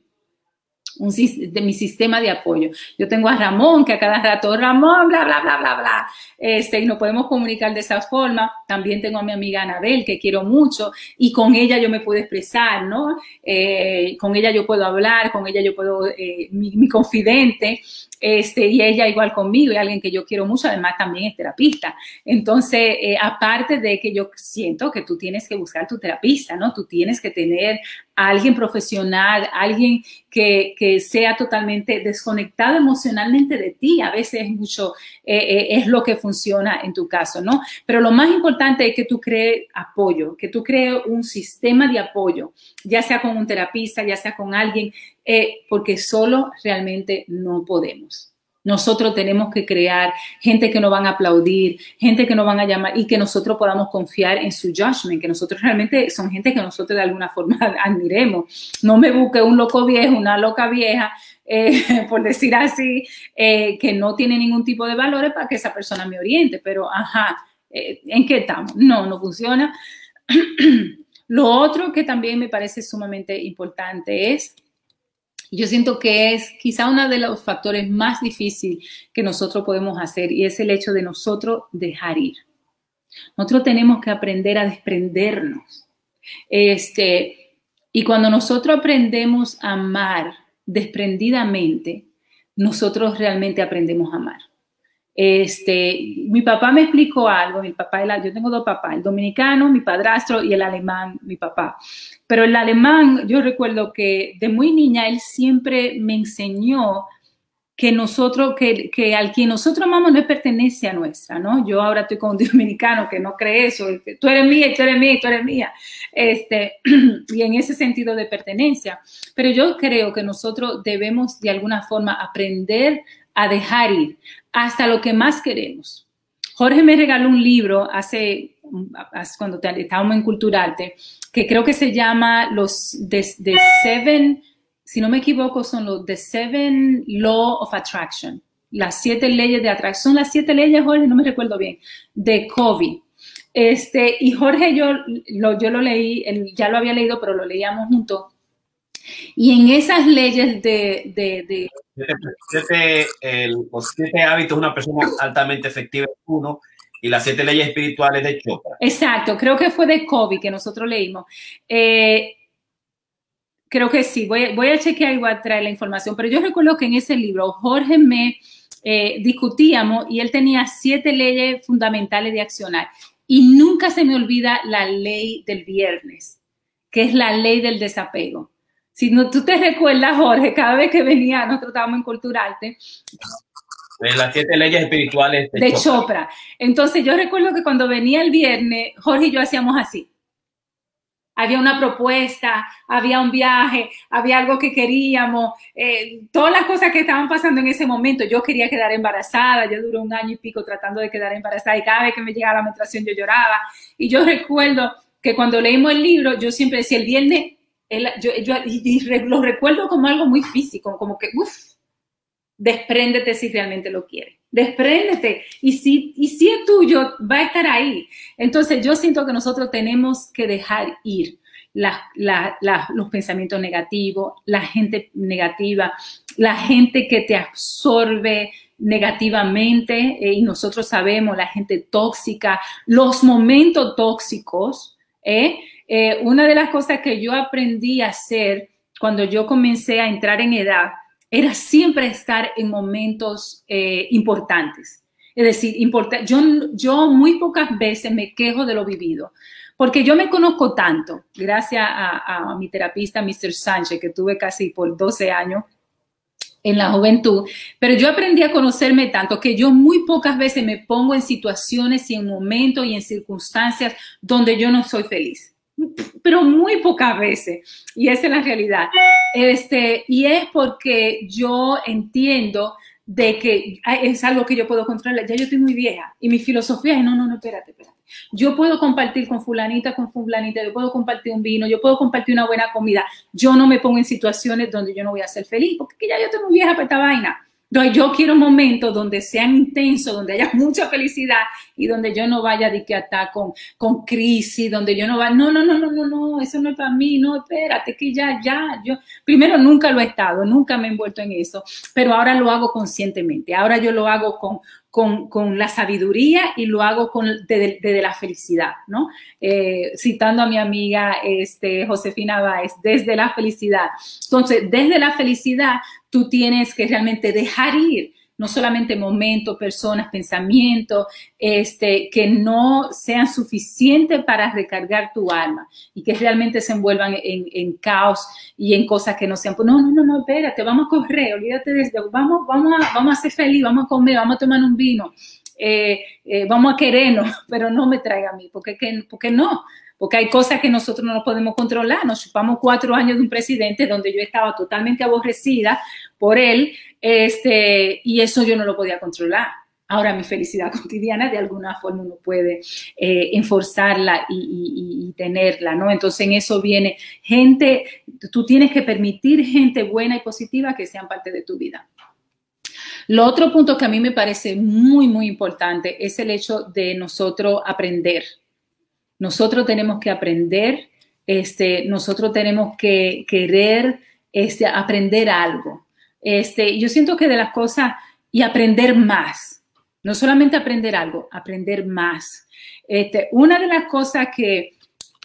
un, de mi sistema de apoyo. Yo tengo a Ramón, que a cada rato, Ramón, bla, bla, bla, bla, bla, este, y nos podemos comunicar de esa forma. También tengo a mi amiga Anabel, que quiero mucho, y con ella yo me puedo expresar, ¿no? Eh, con ella yo puedo hablar, con ella yo puedo, eh, mi, mi, confidente, este, y ella igual conmigo, y alguien que yo quiero mucho, además también es terapista. Entonces, eh, aparte de que yo siento que tú tienes que buscar tu terapista, ¿no? Tú tienes que tener a alguien profesional, alguien que, que, sea totalmente desconectado emocionalmente de ti. A veces es mucho, eh, eh, es lo que funciona en tu caso, ¿no? Pero lo más importante es que tú crees apoyo, que tú crees un sistema de apoyo, ya sea con un terapista, ya sea con alguien, eh, porque solo realmente no podemos. Nosotros tenemos que crear gente que nos van a aplaudir, gente que nos van a llamar y que nosotros podamos confiar en su judgment, que nosotros realmente son gente que nosotros de alguna forma admiremos. No me busque un loco viejo, una loca vieja, eh, por decir así, eh, que no tiene ningún tipo de valores para que esa persona me oriente. Pero, ajá, ¿en qué estamos? No, no funciona. Lo otro que también me parece sumamente importante es yo siento que es quizá uno de los factores más difíciles que nosotros podemos hacer y es el hecho de nosotros dejar ir. Nosotros tenemos que aprender a desprendernos. Este, y cuando nosotros aprendemos a amar desprendidamente, nosotros realmente aprendemos a amar. Este, mi papá me explicó algo, mi papá, yo tengo dos papás, el dominicano, mi padrastro y el alemán, mi papá. Pero el alemán, yo recuerdo que de muy niña él siempre me enseñó que nosotros, que, que, al quien nosotros amamos no pertenece a nuestra, ¿no? Yo ahora estoy con un dominicano que no cree eso, tú eres mía, tú eres mía, tú eres mía, este, y en ese sentido de pertenencia. Pero yo creo que nosotros debemos de alguna forma aprender a dejar ir hasta lo que más queremos. Jorge me regaló un libro hace, cuando estábamos en Culturarte, que creo que se llama los The Seven si no me equivoco, son los The Seven Law of Attraction, las siete leyes de atracción, las siete leyes, Jorge, no me recuerdo bien, de Covey. Este, y Jorge, yo lo, yo lo leí, ya lo había leído, pero lo leíamos juntos. Y en esas leyes de... de, de siete, el, los siete hábitos de una persona altamente efectiva es uno, y las siete leyes espirituales de Chopra. Exacto, creo que fue de Covey que nosotros leímos. Eh, creo que sí, voy, voy a chequear igual a traer la información, pero yo recuerdo que en ese libro Jorge me eh, discutíamos y él tenía siete leyes fundamentales de accionar y nunca se me olvida la ley del viernes, que es la ley del desapego. Si no, tú te recuerdas, Jorge, cada vez que venía, nosotros estábamos en Culturarte, las siete leyes espirituales de, de Chopra. Chopra. Entonces yo recuerdo que cuando venía el viernes, Jorge y yo hacíamos así había una propuesta, había un viaje, había algo que queríamos, eh, todas las cosas que estaban pasando en ese momento. Yo quería quedar embarazada, yo duré un año y pico tratando de quedar embarazada y cada vez que me llegaba la menstruación yo lloraba. Y yo recuerdo que cuando leímos el libro, yo siempre decía el viernes, yo, y, lo recuerdo como algo muy físico, como que, uff, despréndete si realmente lo quieres. Despréndete. Y si, y si es tuyo, va a estar ahí. Entonces yo siento que nosotros tenemos que dejar ir los pensamientos negativos, la gente negativa, la gente que te absorbe negativamente eh, y nosotros sabemos la gente tóxica, los momentos tóxicos. ¿eh? Eh, una de las cosas que yo aprendí a hacer cuando yo comencé a entrar en edad era siempre estar en momentos eh, importantes. Es decir, yo, yo muy pocas veces me quejo de lo vivido, porque yo me conozco tanto, gracias a, mi terapista, Mr. Sánchez, que tuve casi por 12 años en la juventud, pero yo aprendí a conocerme tanto que yo muy pocas veces me pongo en situaciones y en momentos y en circunstancias donde yo no soy feliz pero muy pocas veces. Y esa es la realidad. Este, y es porque yo entiendo de que es algo que yo puedo controlar. Ya yo estoy muy vieja y mi filosofía es, no, no, no, espérate, espérate. Yo puedo compartir con fulanita, con fulanita, yo puedo compartir un vino, yo puedo compartir una buena comida. Yo no me pongo en situaciones donde yo no voy a ser feliz, porque ya yo estoy muy vieja para esta vaina yo quiero momentos donde sean intensos, donde haya mucha felicidad y donde yo no vaya de que estar con, con crisis, donde yo no vaya, no, no, no, no, no, no, eso no es para mí, no, espérate, que ya, ya, yo, primero nunca lo he estado, nunca me he envuelto en eso, pero ahora lo hago conscientemente, ahora yo lo hago con, con, con, la sabiduría y lo hago con, desde, la felicidad, ¿no? Eh, citando a mi amiga este, Josefina Báez, desde la felicidad. Entonces, desde la felicidad, tú tienes que realmente dejar ir no solamente momentos, personas, pensamientos, este, que no sean suficientes para recargar tu alma y que realmente se envuelvan en, caos y en cosas que no sean, no, no, no, no, espérate, vamos a correr, olvídate de esto, vamos, vamos, a, vamos a ser feliz, vamos a comer, vamos a tomar un vino, eh, eh, vamos a querernos, pero no me traiga a mí, porque, porque no, porque hay cosas que nosotros no podemos controlar. Nos chupamos cuatro años de un presidente donde yo estaba totalmente aborrecida por él, este, y eso yo no lo podía controlar. Ahora mi felicidad cotidiana de alguna forma uno puede eh, enforzarla y, y, tenerla, ¿no? Entonces en eso viene gente, tú tienes que permitir gente buena y positiva que sean parte de tu vida. Lo otro punto que a mí me parece muy, muy importante es el hecho de nosotros aprender. Nosotros tenemos que aprender, este, nosotros tenemos que querer este, aprender algo. Este, yo siento que de las cosas y aprender más, no solamente aprender algo, aprender más. Este, una de las cosas que,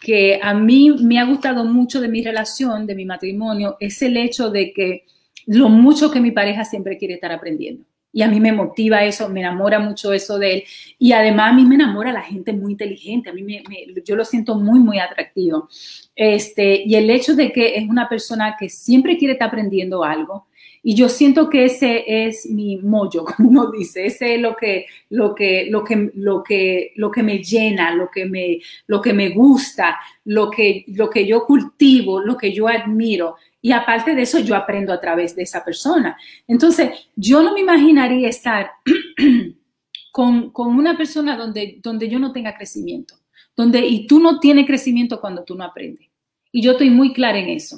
que a mí me ha gustado mucho de mi relación, de mi matrimonio, es el hecho de que lo mucho que mi pareja siempre quiere estar aprendiendo. Y a mí me motiva eso, me enamora mucho eso de él. Y además a mí me enamora la gente muy inteligente, a mí me, yo lo siento muy, muy atractivo. Este, y el hecho de que es una persona que siempre quiere estar aprendiendo algo, y yo siento que ese es mi mollo, como uno dice, ese es lo que, lo que, lo que, lo que, lo que me llena, lo que me, lo que me gusta, lo que, lo que yo cultivo, lo que yo admiro. Y aparte de eso, yo aprendo a través de esa persona. Entonces, yo no me imaginaría estar con, con una persona donde, donde yo no tenga crecimiento, donde, y tú no tienes crecimiento cuando tú no aprendes. Y yo estoy muy clara en eso.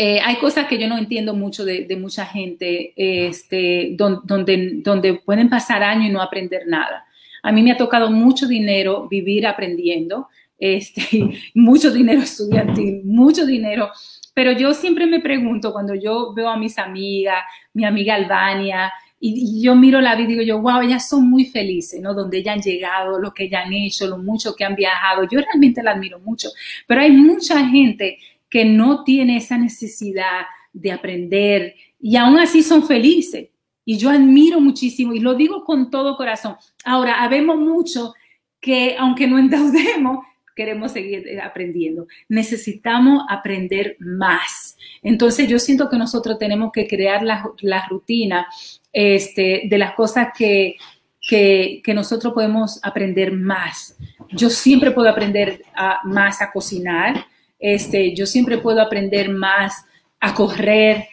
Eh, hay cosas que yo no entiendo mucho de, mucha gente, este, donde, donde pueden pasar años y no aprender nada. A mí me ha tocado mucho dinero vivir aprendiendo, este, mucho dinero estudiantil, mucho dinero, pero yo siempre me pregunto cuando yo veo a mis amigas, mi amiga Albania, y, yo miro la vida y digo yo, wow, ellas son muy felices, ¿no? Donde ellas han llegado, lo que ellas han hecho, lo mucho que han viajado. Yo realmente la admiro mucho, pero hay mucha gente que no tiene esa necesidad de aprender y aún así son felices. Y yo admiro muchísimo y lo digo con todo corazón. Ahora, habemos mucho que aunque no endeudemos, queremos seguir eh, aprendiendo. Necesitamos aprender más. Entonces yo siento que nosotros tenemos que crear la, la rutina este, de las cosas que, que, que, nosotros podemos aprender más. Yo siempre puedo aprender más a cocinar, este, yo siempre puedo aprender más a correr,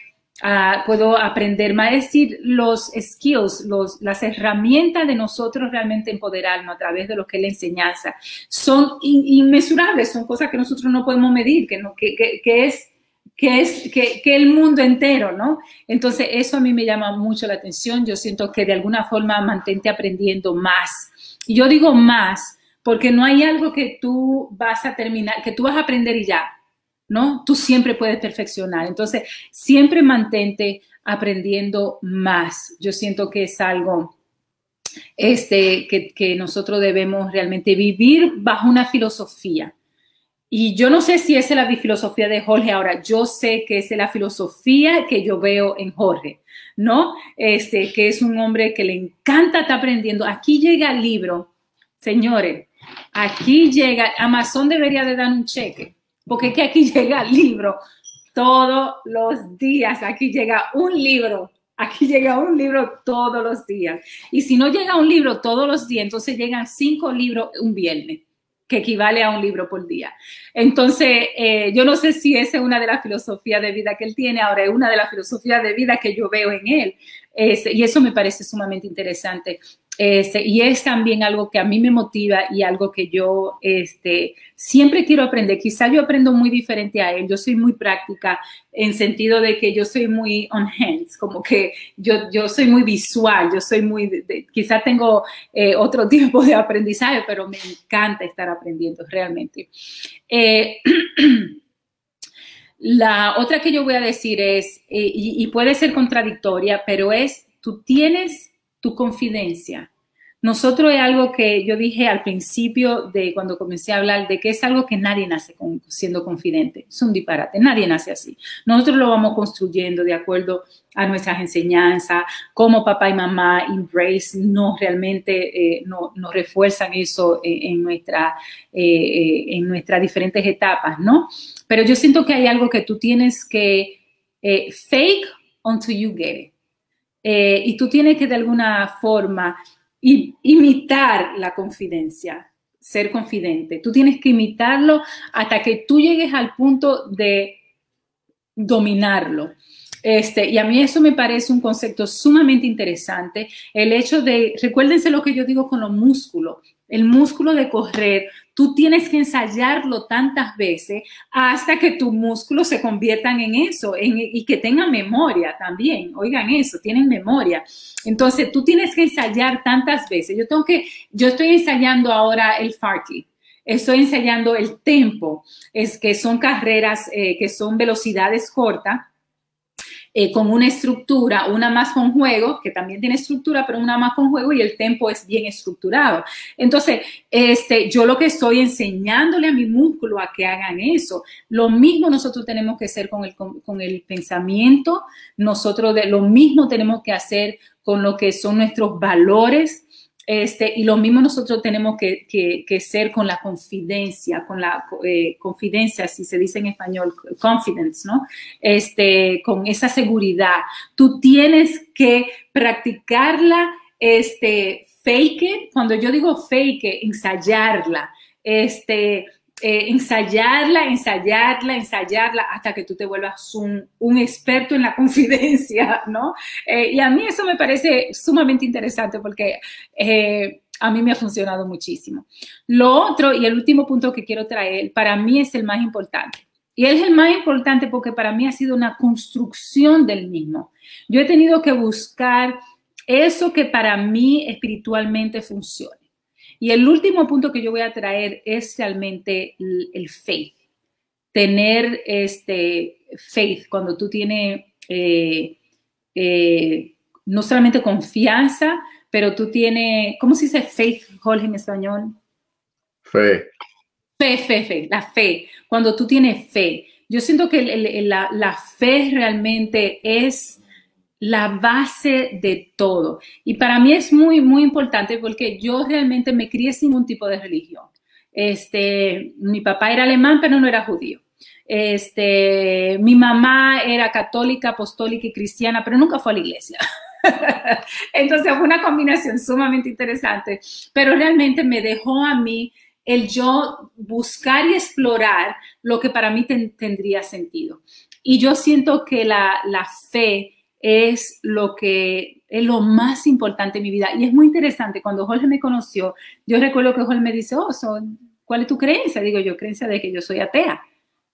puedo aprender más, es decir, los skills, los, las herramientas de nosotros realmente empoderarnos a través de lo que es la enseñanza son inmesurables, son cosas que nosotros no podemos medir, que, no, que, es que es que, que, el mundo entero, ¿no? Entonces, eso a mí me llama mucho la atención. Yo siento que de alguna forma mantente aprendiendo más. Y yo digo más porque no hay algo que tú vas a terminar, que tú vas a aprender y ya, ¿no? Tú siempre puedes perfeccionar. Entonces, siempre mantente aprendiendo más. Yo siento que es algo este, que, que nosotros debemos realmente vivir bajo una filosofía. Y yo no sé si esa es la filosofía de Jorge ahora, yo sé que esa es la filosofía que yo veo en Jorge, ¿no? Este, que es un hombre que le encanta estar aprendiendo. Aquí llega el libro, señores, Aquí llega, Amazon debería de dar un cheque, porque que aquí llega el libro todos los días, aquí llega un libro, aquí llega un libro todos los días. Y si no llega un libro todos los días, entonces llegan cinco libros un viernes que equivale a un libro por día. Entonces, eh, yo no sé si esa es una de las filosofías de vida que él tiene, ahora es una de las filosofías de vida que yo veo en él. Y eso me parece sumamente interesante. Este, y es también algo que a mí me motiva y algo que yo este, siempre quiero aprender. Quizá yo aprendo muy diferente a él. Yo soy muy práctica en sentido de que yo soy muy on hands, como que yo, soy muy visual, yo soy muy, quizá tengo eh, otro tipo de aprendizaje, pero me encanta estar aprendiendo realmente. Eh, la otra que yo voy a decir es, eh, y puede ser contradictoria, pero es, tú tienes tu confidencia. Nosotros es algo que yo dije al principio de cuando comencé a hablar de que es algo que nadie nace con, siendo confidente. Es un disparate, nadie nace así. Nosotros lo vamos construyendo de acuerdo a nuestras enseñanzas, como papá y mamá embrace, no realmente eh, no, nos refuerzan eso en, nuestra, eh, eh, en nuestras diferentes etapas, ¿no? Pero yo siento que hay algo que tú tienes que fake until you get it. Eh, y tú tienes que de alguna forma imitar la confidencia, ser confidente. Tú tienes que imitarlo hasta que tú llegues al punto de dominarlo. Este, y a mí eso me parece un concepto sumamente interesante. El hecho de, recuérdense lo que yo digo con los músculos, el músculo de correr, tú tienes que ensayarlo tantas veces hasta que tus músculos se conviertan en eso y que tengan memoria también. Oigan eso, tienen memoria. Entonces, tú tienes que ensayar tantas veces. Yo tengo que, yo estoy ensayando ahora el Fartlek. Estoy ensayando el tempo, es que son carreras, eh, que son velocidades cortas eh, con una estructura, una más con juego, que también tiene estructura, pero una más con juego y el tempo es bien estructurado. Entonces, este, yo lo que estoy enseñándole a mi músculo a que hagan eso. Lo mismo nosotros tenemos que hacer con el, con, el pensamiento, nosotros de, lo mismo tenemos que hacer con lo que son nuestros valores, este, y lo mismo nosotros tenemos que, que, ser con la confidencia, con la eh, confidencia, si se dice en español, confidence, ¿no? Este, con esa seguridad. Tú tienes que practicarla, este, fake. Cuando yo digo fake ensayarla. Este, eh, ensayarla, ensayarla, ensayarla hasta que tú te vuelvas un, experto en la confidencia, ¿no? Eh, y a mí eso me parece sumamente interesante porque eh, a mí me ha funcionado muchísimo. Lo otro y el último punto que quiero traer, para mí es el más importante. Y es el más importante porque para mí ha sido una construcción del mismo. Yo he tenido que buscar eso que para mí espiritualmente funcione. Y el último punto que yo voy a traer es realmente el, faith. Tener este faith cuando tú tienes eh, eh, no solamente confianza, pero tú tienes, ¿cómo se dice faith, Jorge, en español? Fe. Fe, fe, fe, la fe. Cuando tú tienes fe. Yo siento que la, la fe realmente es la base de todo. Y para mí es muy, muy importante porque yo realmente me crié sin ningún tipo de religión. Este, mi papá era alemán, pero no era judío. Este, mi mamá era católica, apostólica y cristiana, pero nunca fue a la iglesia. Entonces fue una combinación sumamente interesante, pero realmente me dejó a mí el yo buscar y explorar lo que para mí tendría sentido. Y yo siento que la, la fe es lo que es lo más importante en mi vida. Y es muy interesante, cuando Jorge me conoció, yo recuerdo que Jorge me dice, oh, ¿cuál es tu creencia? Digo, yo creencia de que yo soy atea.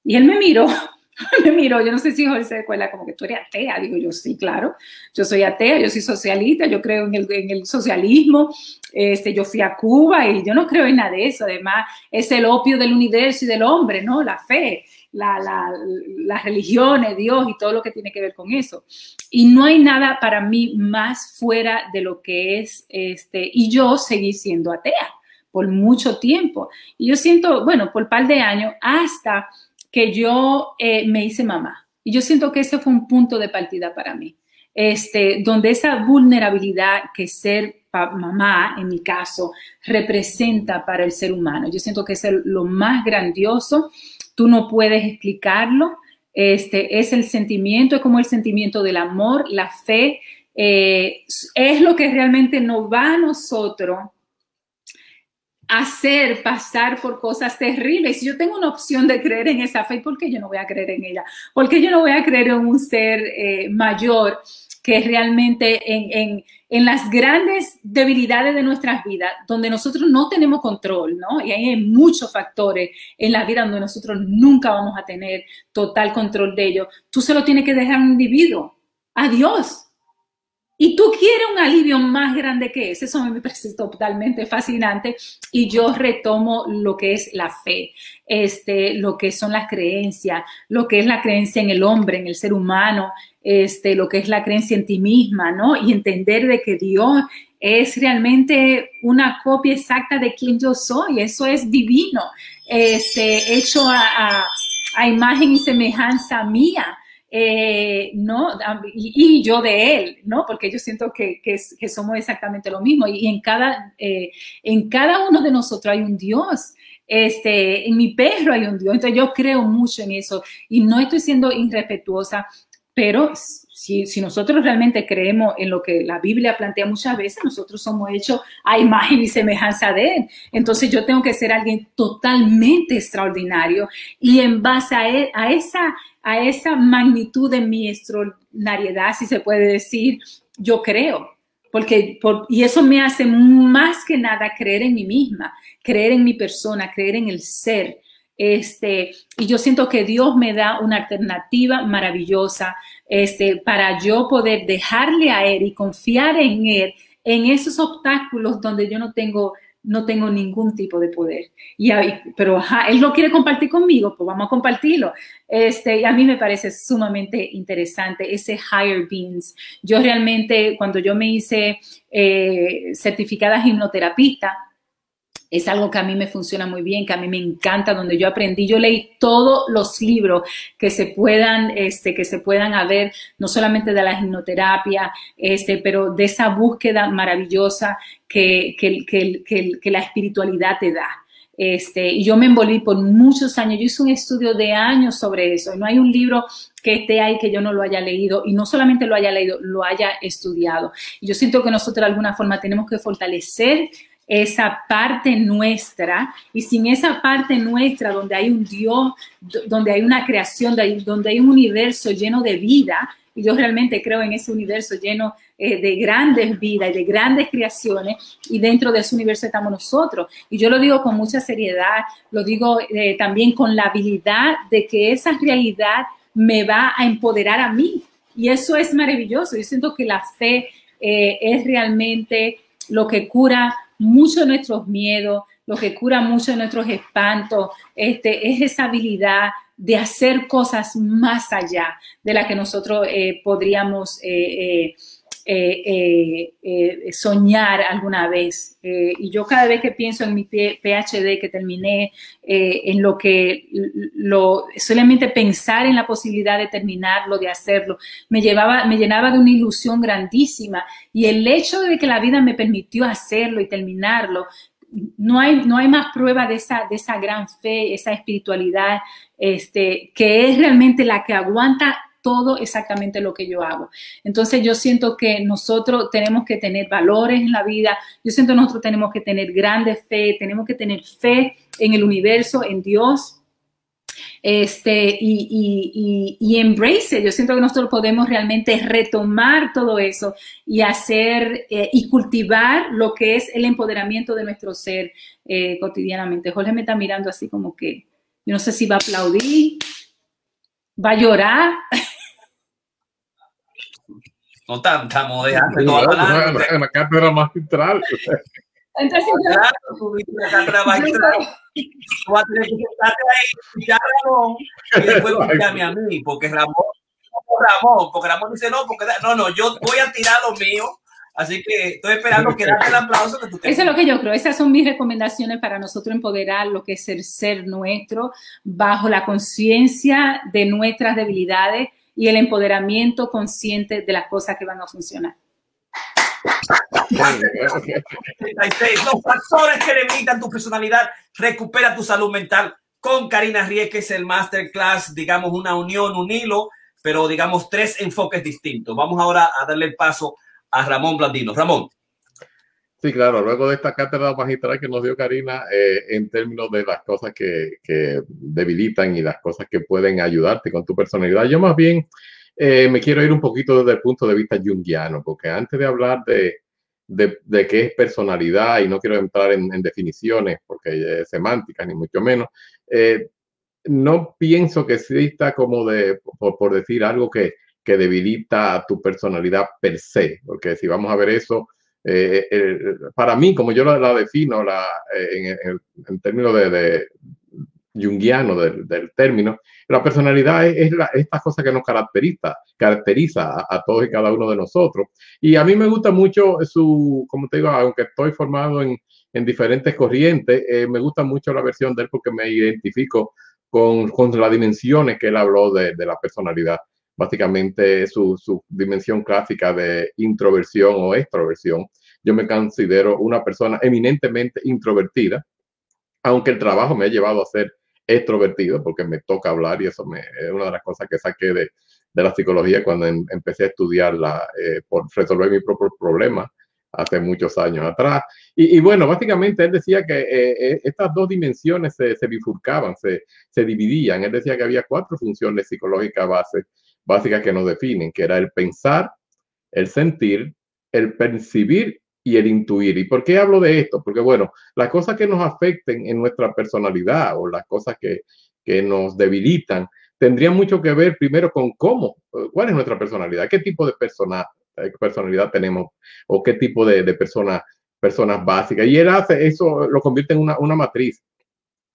Y él me miró, me miró, yo no sé si Jorge se recuerda como que tú eres atea. Digo, yo sí, claro, yo soy atea, yo soy socialista, yo creo en el, en el socialismo, este, yo fui a Cuba y yo no creo en nada de eso. Además, es el opio del universo y del hombre, ¿no? La fe la, la, las religiones, Dios y todo lo que tiene que ver con eso. Y no hay nada para mí más fuera de lo que es este, y yo seguí siendo atea por mucho tiempo. Y yo siento, bueno, por un par de años, hasta que yo eh, me hice mamá. Y yo siento que ese fue un punto de partida para mí, este, donde esa vulnerabilidad que ser mamá, en mi caso, representa para el ser humano. Yo siento que es lo más grandioso tú no puedes explicarlo. Este es el sentimiento, es como el sentimiento del amor, la fe, eh, es lo que realmente nos va a nosotros hacer pasar por cosas terribles. Si yo tengo una opción de creer en esa fe, ¿por qué yo no voy a creer en ella? ¿Por qué yo no voy a creer en un ser eh, mayor que realmente en, en, las grandes debilidades de nuestras vidas, donde nosotros no tenemos control, ¿no? Y hay muchos factores en la vida donde nosotros nunca vamos a tener total control de ellos. Tú se lo tienes que dejar a un individuo, a Dios. Y tú quieres un alivio más grande que ese. Eso me parece totalmente fascinante. Y yo retomo lo que es la fe, este, lo que son las creencias, lo que es la creencia en el hombre, en el ser humano, este, lo que es la creencia en ti misma, ¿no? Y entender de que Dios es realmente una copia exacta de quien yo soy, eso es divino, este, hecho a, imagen y semejanza mía. Eh, ¿no? Y, yo de él, ¿no? Porque yo siento que, que, somos exactamente lo mismo y en cada, eh, en cada uno de nosotros hay un Dios. Este, en mi perro hay un Dios, entonces yo creo mucho en eso y no estoy siendo irrespetuosa pero si, si, nosotros realmente creemos en lo que la Biblia plantea muchas veces, nosotros somos hechos a imagen y semejanza de Él. Entonces yo tengo que ser alguien totalmente extraordinario y en base a, e, a, esa, a esa magnitud de mi extraordinariedad, si se puede decir, yo creo. Porque, por, y eso me hace más que nada creer en mí misma, creer en mi persona, creer en el ser este, y yo siento que Dios me da una alternativa maravillosa este, para yo poder dejarle a Él y confiar en Él en esos obstáculos donde yo no tengo no tengo ningún tipo de poder. Y, pero ajá, él lo quiere compartir conmigo, pues vamos a compartirlo. Este, y a mí me parece sumamente interesante ese higher beings. Yo realmente, cuando yo me hice eh, certificada hipnoterapista, es algo que a mí me funciona muy bien, que a mí me encanta, donde yo aprendí, yo leí todos los libros que se puedan, este, que se puedan haber, no solamente de la hipnoterapia, este, pero de esa búsqueda maravillosa que, que, que, que la espiritualidad te da. Este, y yo me envolví por muchos años, yo hice un estudio de años sobre eso, no hay un libro que esté ahí que yo no lo haya leído y no solamente lo haya leído, lo haya estudiado. Y yo siento que nosotros de alguna forma tenemos que fortalecer esa parte nuestra y sin esa parte nuestra donde hay un Dios, donde hay una creación, donde hay un universo lleno de vida, y yo realmente creo en ese universo lleno eh, de grandes vidas y de grandes creaciones, y dentro de ese universo estamos nosotros. Y yo lo digo con mucha seriedad, lo digo eh, también con la habilidad de que esa realidad me va a empoderar a mí. Y eso es maravilloso. Yo siento que la fe eh, es realmente lo que cura mucho nuestros miedos, lo que cura mucho nuestros espantos, este, es esa habilidad de hacer cosas más allá de la que nosotros eh, podríamos eh, eh, soñar alguna vez. y yo cada vez que pienso en mi PhD que terminé, en lo que solamente pensar en la posibilidad de terminarlo, de hacerlo, me, llevaba, me llenaba de una ilusión grandísima. Y el hecho de que la vida me permitió hacerlo y terminarlo, no hay, no hay más prueba de esa, de esa gran fe, esa espiritualidad, este, que es realmente la que aguanta todo exactamente lo que yo hago. Entonces yo siento que nosotros tenemos que tener valores en la vida, yo siento que nosotros tenemos que tener grande fe, tenemos que tener fe en el universo, en Dios, este, y, embrace. Yo siento que nosotros podemos realmente retomar todo eso y hacer eh, y cultivar lo que es el empoderamiento de nuestro ser eh, cotidianamente. Jorge me está mirando así como que, yo no sé si va a aplaudir, va a llorar. No tanta modesta. No, la cátedra magistral. Entonces, claro, tú la cátedra magistral. Tú vas a tener que sentarte ahí, escuchar a Ramón y después escucharme a mí, porque Ramón, Ramón, porque Ramón dice no, porque no, no, yo voy a tirar lo mío. Así que estoy esperando que darte el aplauso que tú Eso es lo que yo creo. Esas son mis recomendaciones para nosotros empoderar lo que es el ser nuestro bajo la conciencia de nuestras debilidades y el empoderamiento consciente de las cosas que van a funcionar. Los factores que limitan tu personalidad, recupera tu salud mental. Con Karina Riekes, el masterclass, digamos, una unión, un hilo, pero digamos tres enfoques distintos. Vamos ahora a darle el paso a Ramón Blandino. Ramón. Sí, claro, luego de esta cátedra magistral que nos dio Karina, eh, en términos de las cosas que, que, debilitan y las cosas que pueden ayudarte con tu personalidad, yo más bien eh, me quiero ir un poquito desde el punto de vista junguiano, porque antes de hablar de, de, qué es personalidad, y no quiero entrar en, definiciones porque es semántica, ni mucho menos, eh, no pienso que exista como de, por, decir algo que, que debilita tu personalidad per se, porque si vamos a ver eso, eh, para mí, como yo la, defino la, en, en, términos de, de junguiano del, del, término, la personalidad es, esta cosa que nos caracteriza, caracteriza a, todos y cada uno de nosotros. Y a mí me gusta mucho su, como te digo, aunque estoy formado en, en diferentes corrientes, eh, me gusta mucho la versión de él porque me identifico con, con las dimensiones que él habló de, de la personalidad. Básicamente su, su dimensión clásica de introversión o extroversión. Yo me considero una persona eminentemente introvertida, aunque el trabajo me ha llevado a ser extrovertido porque me toca hablar y eso es una de las cosas que saqué de, de la psicología cuando em, empecé a estudiarla eh, por resolver mi propio problema hace muchos años atrás. Y, bueno, básicamente él decía que eh, eh, estas dos dimensiones se, bifurcaban, se, se, dividían. Él decía que había cuatro funciones psicológicas base, básicas que nos definen, que era el pensar, el sentir, el percibir y el intuir. ¿Y por qué hablo de esto? Porque, bueno, las cosas que nos afecten en nuestra personalidad o las cosas que, que nos debilitan tendrían mucho que ver primero con cómo, cuál es nuestra personalidad, qué tipo de persona, eh, personalidad tenemos o qué tipo de, de persona personas básicas. Y él hace eso, lo convierte en una, una matriz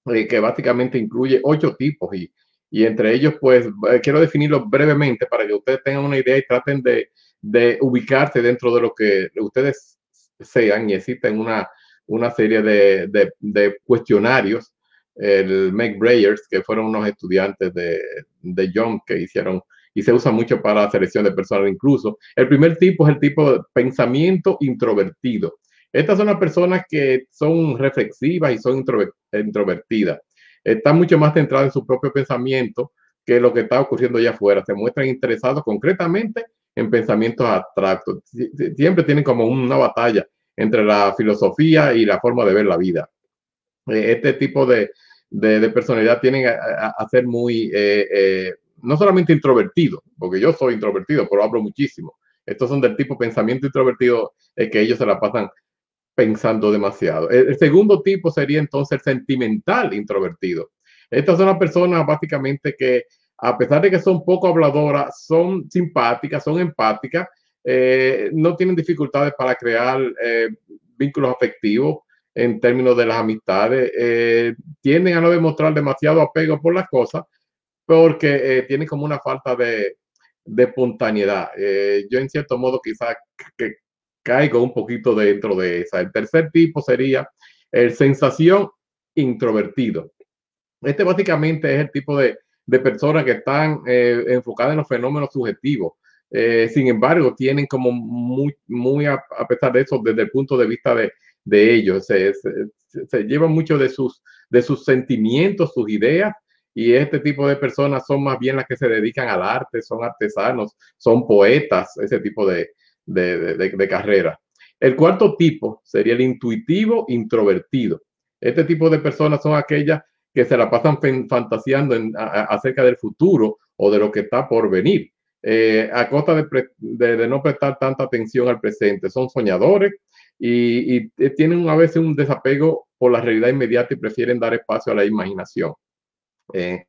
eh, que básicamente incluye ocho tipos y, y entre ellos, pues, eh, quiero definirlo brevemente para que ustedes tengan una idea y traten de, de ubicarse dentro de lo que ustedes sean y existen una, una serie de, de, de cuestionarios, el Meg que fueron unos estudiantes de, de John que hicieron y se usa mucho para la selección de personas incluso. El primer tipo es el tipo de pensamiento introvertido. Estas son las personas que son reflexivas y son introvertidas. Están mucho más centradas en su propio pensamiento que lo que está ocurriendo allá afuera. Se muestran interesados concretamente en pensamientos abstractos. Siempre tienen como una batalla entre la filosofía y la forma de ver la vida. Eh, este tipo de, de, personalidad tienen a, ser muy, eh, eh, no solamente introvertido, porque yo soy introvertido, pero hablo muchísimo. Estos son del tipo pensamiento introvertido, que ellos se la pasan pensando demasiado. El, segundo tipo sería entonces el sentimental introvertido. Estas son las personas básicamente que, a pesar de que son poco habladoras, son simpáticas, son empáticas, eh, no tienen dificultades para crear eh, vínculos afectivos en términos de las amistades, eh, tienden a no demostrar demasiado apego por las cosas porque tienen como una falta de, de espontaneidad. yo en cierto modo quizás que caigo un poquito dentro de esa. El tercer tipo sería el sensación introvertido. Este básicamente es el tipo de, de personas que están eh, enfocadas en los fenómenos subjetivos. Eh, sin embargo, tienen como muy, muy a, pesar de eso, desde el punto de vista de, de ellos, se, se, llevan mucho de sus, de sus sentimientos, sus ideas, y este tipo de personas son más bien las que se dedican al arte, son artesanos, son poetas, ese tipo de, de, carrera. El cuarto tipo sería el intuitivo introvertido. Este tipo de personas son aquellas que se la pasan fantaseando acerca del futuro o de lo que está por venir, eh, a costa de, no prestar tanta atención al presente. Son soñadores y, tienen a veces un desapego por la realidad inmediata y prefieren dar espacio a la imaginación. Eh,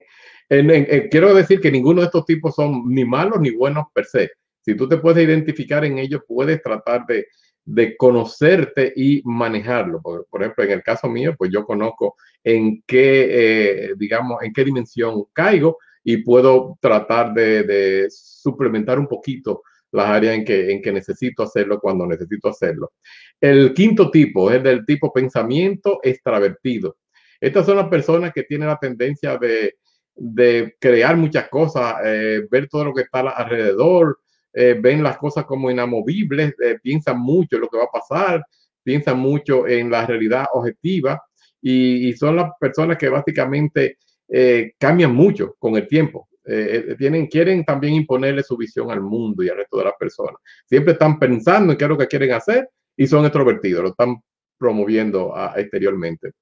quiero decir que ninguno de estos tipos son ni malos ni buenos per se. Si tú te puedes identificar en ello, puedes tratar de, de conocerte y manejarlo. Por, por, ejemplo, en el caso mío, pues yo conozco en qué, eh, digamos, en qué dimensión caigo y puedo tratar de, de, suplementar un poquito las áreas en que, en que necesito hacerlo cuando necesito hacerlo. El quinto tipo es del tipo pensamiento extravertido. Estas son las personas que tienen la tendencia de, de crear muchas cosas, eh, ver todo lo que está alrededor, eh, ven las cosas como inamovibles, eh, piensan mucho en lo que va a pasar, piensan mucho en la realidad objetiva y, son las personas que básicamente eh, cambian mucho con el tiempo. tienen, quieren también imponerle su visión al mundo y al resto de las personas. Siempre están pensando en qué es lo que quieren hacer y son extrovertidos, lo están promoviendo ah, exteriormente.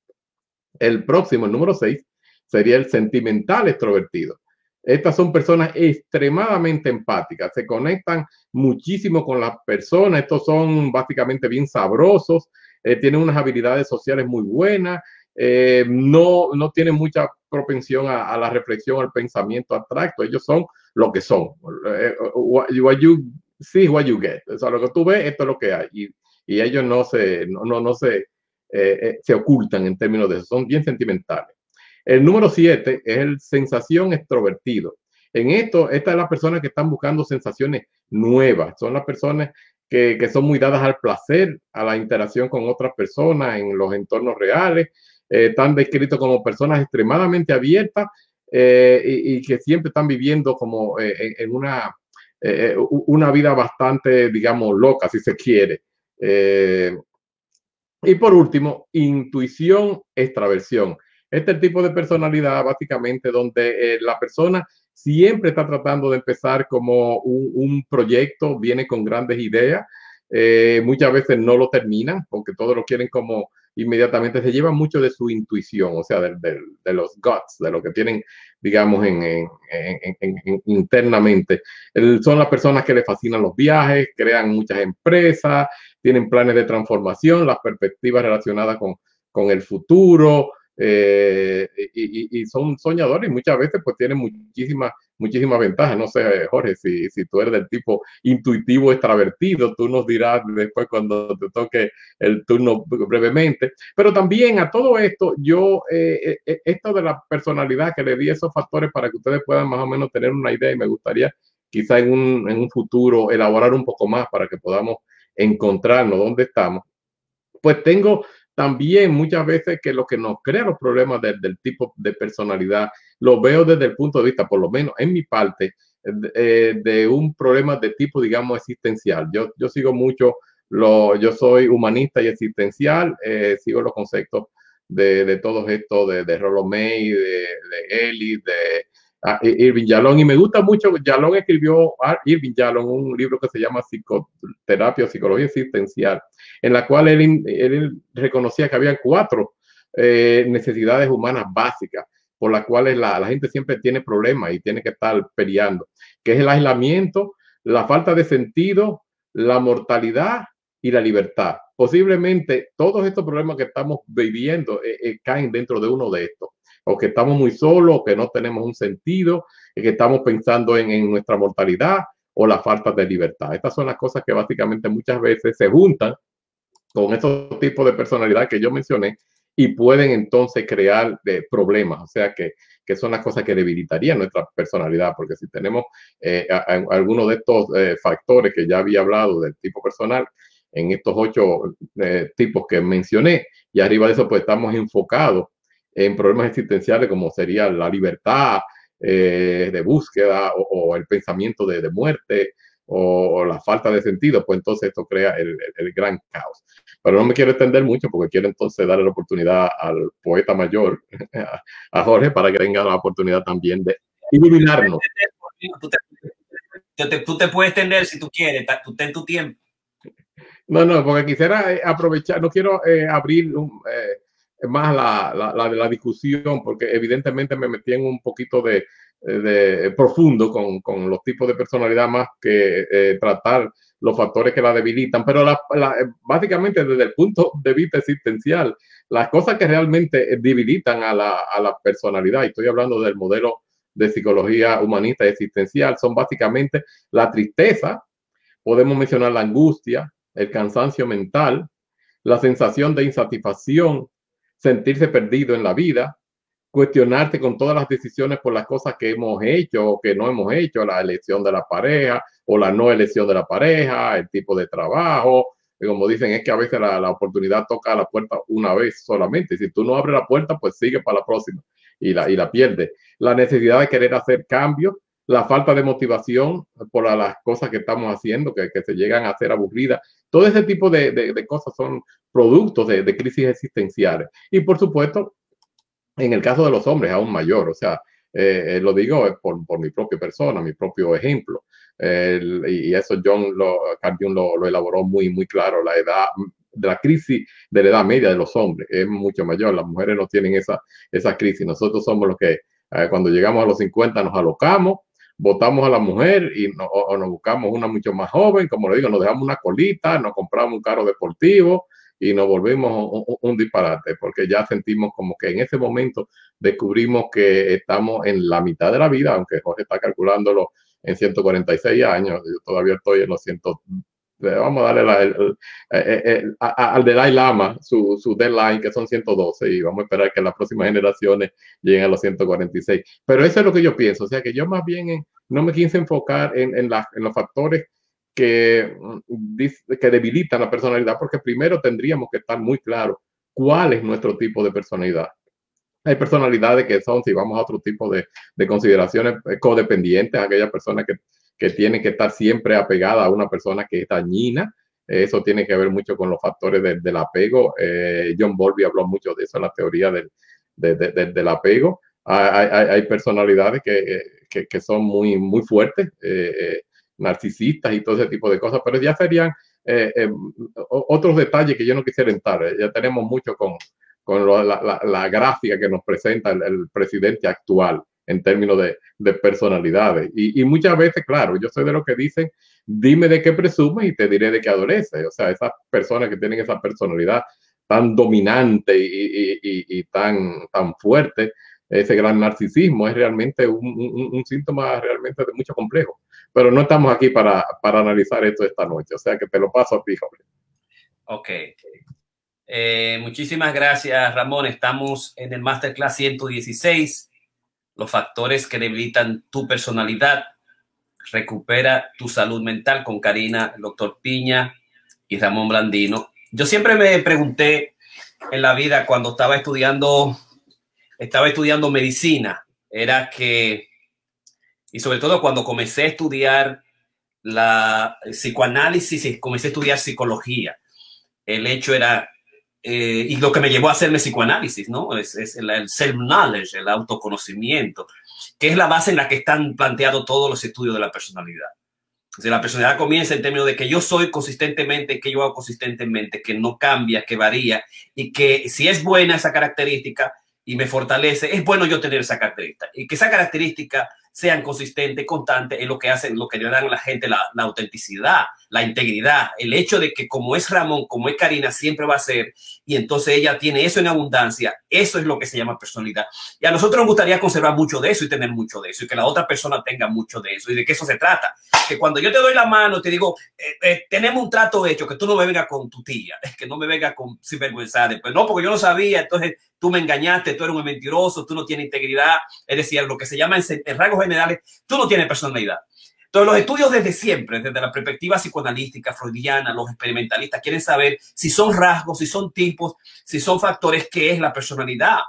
El próximo, el número 6, sería el sentimental extrovertido. Estas son personas extremadamente empáticas, se conectan muchísimo con las personas, estos son básicamente bien sabrosos, eh, tienen unas habilidades sociales muy buenas, eh, no, no tienen mucha propensión a, la reflexión, al pensamiento abstracto, ellos son lo que son. Eh, what, you see, what you get. O lo que tú ves, esto es lo que hay. Y, y ellos no se, no, no, no se, se ocultan en términos de eso, son bien sentimentales. El número siete es el sensación extrovertido. En esto, estas son las personas que están buscando sensaciones nuevas, son las personas que, son muy dadas al placer, a la interacción con otras personas en los entornos reales, eh, están descritos como personas extremadamente abiertas eh, y, que siempre están viviendo como eh, en, una, una vida bastante, digamos, loca, si se quiere. y por último, intuición, extraversión. Este tipo de personalidad, básicamente, donde eh, la persona siempre está tratando de empezar como un, proyecto, viene con grandes ideas, eh, muchas veces no lo terminan porque todos lo quieren como inmediatamente, se lleva mucho de su intuición, o sea, de, los guts, de lo que tienen, digamos, en, internamente. son las personas que les fascinan los viajes, crean muchas empresas, tienen planes de transformación, las perspectivas relacionadas con, con el futuro, eh, y, son soñadores y muchas veces pues tienen muchísimas muchísimas ventajas. No sé, Jorge, si, si tú eres del tipo intuitivo extravertido, tú nos dirás después cuando te toque el turno brevemente. Pero también a todo esto, yo, eh, eh, esto de la personalidad que le di esos factores para que ustedes puedan más o menos tener una idea y me gustaría quizá en un, en un futuro elaborar un poco más para que podamos encontrarnos dónde estamos. Pues tengo también muchas veces que lo que nos crea los problemas del tipo de personalidad, lo veo desde el punto de vista, por lo menos en mi parte, eh, de un problema de tipo, digamos, existencial. Yo, yo sigo mucho, lo, yo soy humanista y existencial, eh, sigo los conceptos de, de todos estos, de, de Rollo May, de, Ellis, de Irving Yalom. Y me gusta mucho, Yalom escribió, Irving Yalom, un libro que se llama Psicoterapia o Psicología Existencial, en la cual él, él reconocía que había cuatro eh, necesidades humanas básicas por las cuales la, la, gente siempre tiene problemas y tiene que estar peleando, que es el aislamiento, la falta de sentido, la mortalidad y la libertad. Posiblemente todos estos problemas que estamos viviendo eh, eh, caen dentro de uno de estos o que estamos muy solos, o que no tenemos un sentido, que estamos pensando en, en nuestra mortalidad o la falta de libertad. Estas son las cosas que básicamente muchas veces se juntan con estos tipos de personalidad que yo mencioné y pueden entonces crear eh, problemas, o sea que, que, son las cosas que debilitarían nuestra personalidad, porque si tenemos eh, algunos de estos eh, factores que ya había hablado del tipo personal, en estos ocho tipos que mencioné, y arriba de eso pues estamos enfocados en problemas existenciales como sería la libertad de búsqueda o, el pensamiento de, muerte o, la falta de sentido, pues entonces esto crea el, gran caos. Pero no me quiero extender mucho porque quiero entonces darle la oportunidad al poeta mayor, a, Jorge, para que tenga la oportunidad también de iluminarnos. Tú te, tú te puedes extender si tú quieres, tú ten tu tiempo. No, no, porque quisiera eh, aprovechar, no quiero eh, abrir un, eh, más la, la, la, discusión, porque evidentemente me metí en un poquito de, de profundo con, con, los tipos de personalidad más que eh, tratar los factores que la debilitan, pero la, básicamente desde el punto de vista existencial, las cosas que realmente debilitan a la, a la personalidad, y estoy hablando del modelo de psicología humanista existencial, son básicamente la tristeza, podemos mencionar la angustia, el cansancio mental, la sensación de insatisfacción, sentirse perdido en la vida, cuestionarte con todas las decisiones por las cosas que hemos hecho o que no hemos hecho, la elección de la pareja o la no elección de la pareja, el tipo de trabajo. Y como dicen, es que a veces la, la oportunidad toca la puerta una vez solamente. Si tú no abres la puerta, pues sigue para la próxima y la, y la pierdes. La necesidad de querer hacer cambios, la falta de motivación por las cosas que estamos haciendo, que, que se llegan a ser aburridas. Todo ese tipo de, de, de cosas son productos de, de, crisis existenciales. Y por supuesto, en el caso de los hombres, aún mayor. O sea, eh, lo digo por, por, mi propia persona, mi propio ejemplo. Y eso John lo, lo, lo, elaboró muy, muy claro. La edad de la crisis de la edad media de los hombres es mucho mayor. Las mujeres no tienen esa, esa crisis. Nosotros somos los que eh, cuando llegamos a los 50 nos alocamos votamos a la mujer y no, nos buscamos una mucho más joven, como le digo, nos dejamos una colita, nos compramos un carro deportivo y nos volvimos un, disparate, porque ya sentimos como que en ese momento descubrimos que estamos en la mitad de la vida, aunque Jorge está calculándolo en 146 años, yo todavía estoy en los 100, vamos a darle la, el, el, el, al Dalai Lama su, su, deadline, que son 112, y vamos a esperar que las próximas generaciones lleguen a los 146. Pero eso es lo que yo pienso, o sea que yo más bien en, no me quise enfocar en, en, en los factores que, que debilitan la personalidad, porque primero tendríamos que estar muy claros cuál es nuestro tipo de personalidad. Hay personalidades que son, si vamos a otro tipo de, de consideraciones, eh, codependientes, aquellas personas que que tiene que estar siempre apegada a una persona que es dañina. Eso tiene que ver mucho con los factores de, del apego. Eh, John Bowlby habló mucho de eso en la teoría del, de, de, del apego. Hay, hay, hay personalidades que, que, que, son muy, muy fuertes, eh, eh, narcisistas y todo ese tipo de cosas, pero ya serían eh, eh, otros detalles que yo no quisiera entrar. Ya tenemos mucho con, con la, la, gráfica que nos presenta el, presidente actual en términos de, de personalidades. Y, y, muchas veces, claro, yo soy de los que dicen, dime de qué presumes y te diré de qué adoleces. O sea, esas personas que tienen esa personalidad tan dominante y, y, y tan, tan fuerte, ese gran narcisismo, es realmente un, un, síntoma realmente de mucho complejo. Pero no estamos aquí para, para, analizar esto esta noche, o sea que te lo paso a ti. Ok. Eh, muchísimas gracias, Ramón. Estamos en el Masterclass 116, los factores que debilitan tu personalidad. Recupera tu salud mental con Karina, doctor Piña y Ramón Blandino. Yo siempre me pregunté en la vida cuando estaba estudiando, estaba estudiando medicina, era que, y sobre todo cuando comencé a estudiar la psicoanálisis y comencé a estudiar psicología, el hecho era, eh, y lo que me llevó a hacerme psicoanálisis, ¿no? Es, el, el self-knowledge, el autoconocimiento, que es la base en la que están planteados todos los estudios de la personalidad. Si la personalidad comienza en términos de que yo soy consistentemente, que yo hago consistentemente, que no cambia, que varía y que si es buena esa característica y me fortalece, es bueno yo tener esa característica y que esa característica sean consistentes, constantes, en lo que hacen, lo que le dan a la gente la, la, autenticidad, la integridad, el hecho de que como es Ramón, como es Karina, siempre va a ser, y entonces ella tiene eso en abundancia, eso es lo que se llama personalidad. Y a nosotros nos gustaría conservar mucho de eso y tener mucho de eso, y que la otra persona tenga mucho de eso, y de que eso se trata. Que cuando yo te doy la mano, te digo, eh, eh, tenemos un trato hecho, que tú no me vengas con tu tía, que no me vengas con sinvergüenza, después, no, porque yo no sabía, entonces tú me engañaste, tú eres un mentiroso, tú no tienes integridad, es decir, lo que se llama en, en generales, tú no tienes personalidad. Entonces, los estudios desde siempre, desde la perspectiva psicoanalítica, freudiana, los experimentalistas quieren saber si son rasgos, si son tipos, si son factores, qué es la personalidad.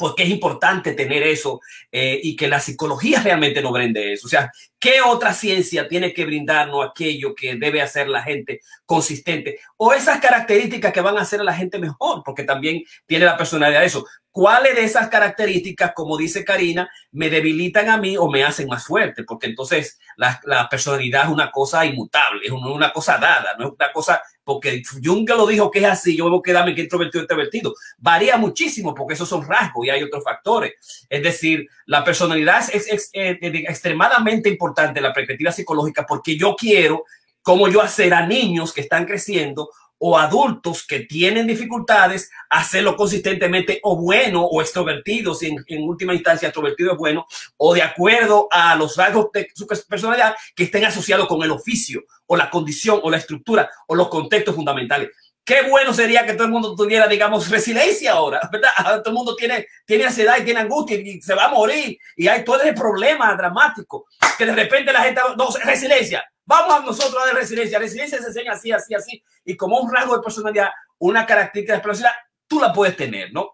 Porque es importante tener eso eh, y que la psicología realmente no brinde eso. O sea, ¿qué otra ciencia tiene que brindarnos aquello que debe hacer la gente consistente? O esas características que van a hacer a la gente mejor, porque también tiene la personalidad de eso cuáles de esas características, como dice Karina, me debilitan a mí o me hacen más fuerte, porque entonces la, la personalidad es una cosa inmutable, es una, cosa dada, no es una cosa, porque Jung lo dijo que es así, yo debo quedarme que introvertido, introvertido. Varía muchísimo porque esos son rasgos y hay otros factores. Es decir, la personalidad es, es, es extremadamente importante en la perspectiva psicológica porque yo quiero, como yo hacer a niños que están creciendo, o adultos que tienen dificultades, hacerlo consistentemente o bueno o extrovertido, si en, en, última instancia extrovertido es bueno, o de acuerdo a los rasgos de su personalidad que estén asociados con el oficio o la condición o la estructura o los contextos fundamentales. Qué bueno sería que todo el mundo tuviera, digamos, resiliencia ahora, ¿verdad? Todo el mundo tiene, tiene ansiedad y tiene angustia y se va a morir y hay todo ese problema dramático que de repente la gente, no, resiliencia, Vamos a nosotros a dar resiliencia. Resiliencia se enseña así, así, así. Y como un rasgo de personalidad, una característica de personalidad, tú la puedes tener, ¿no?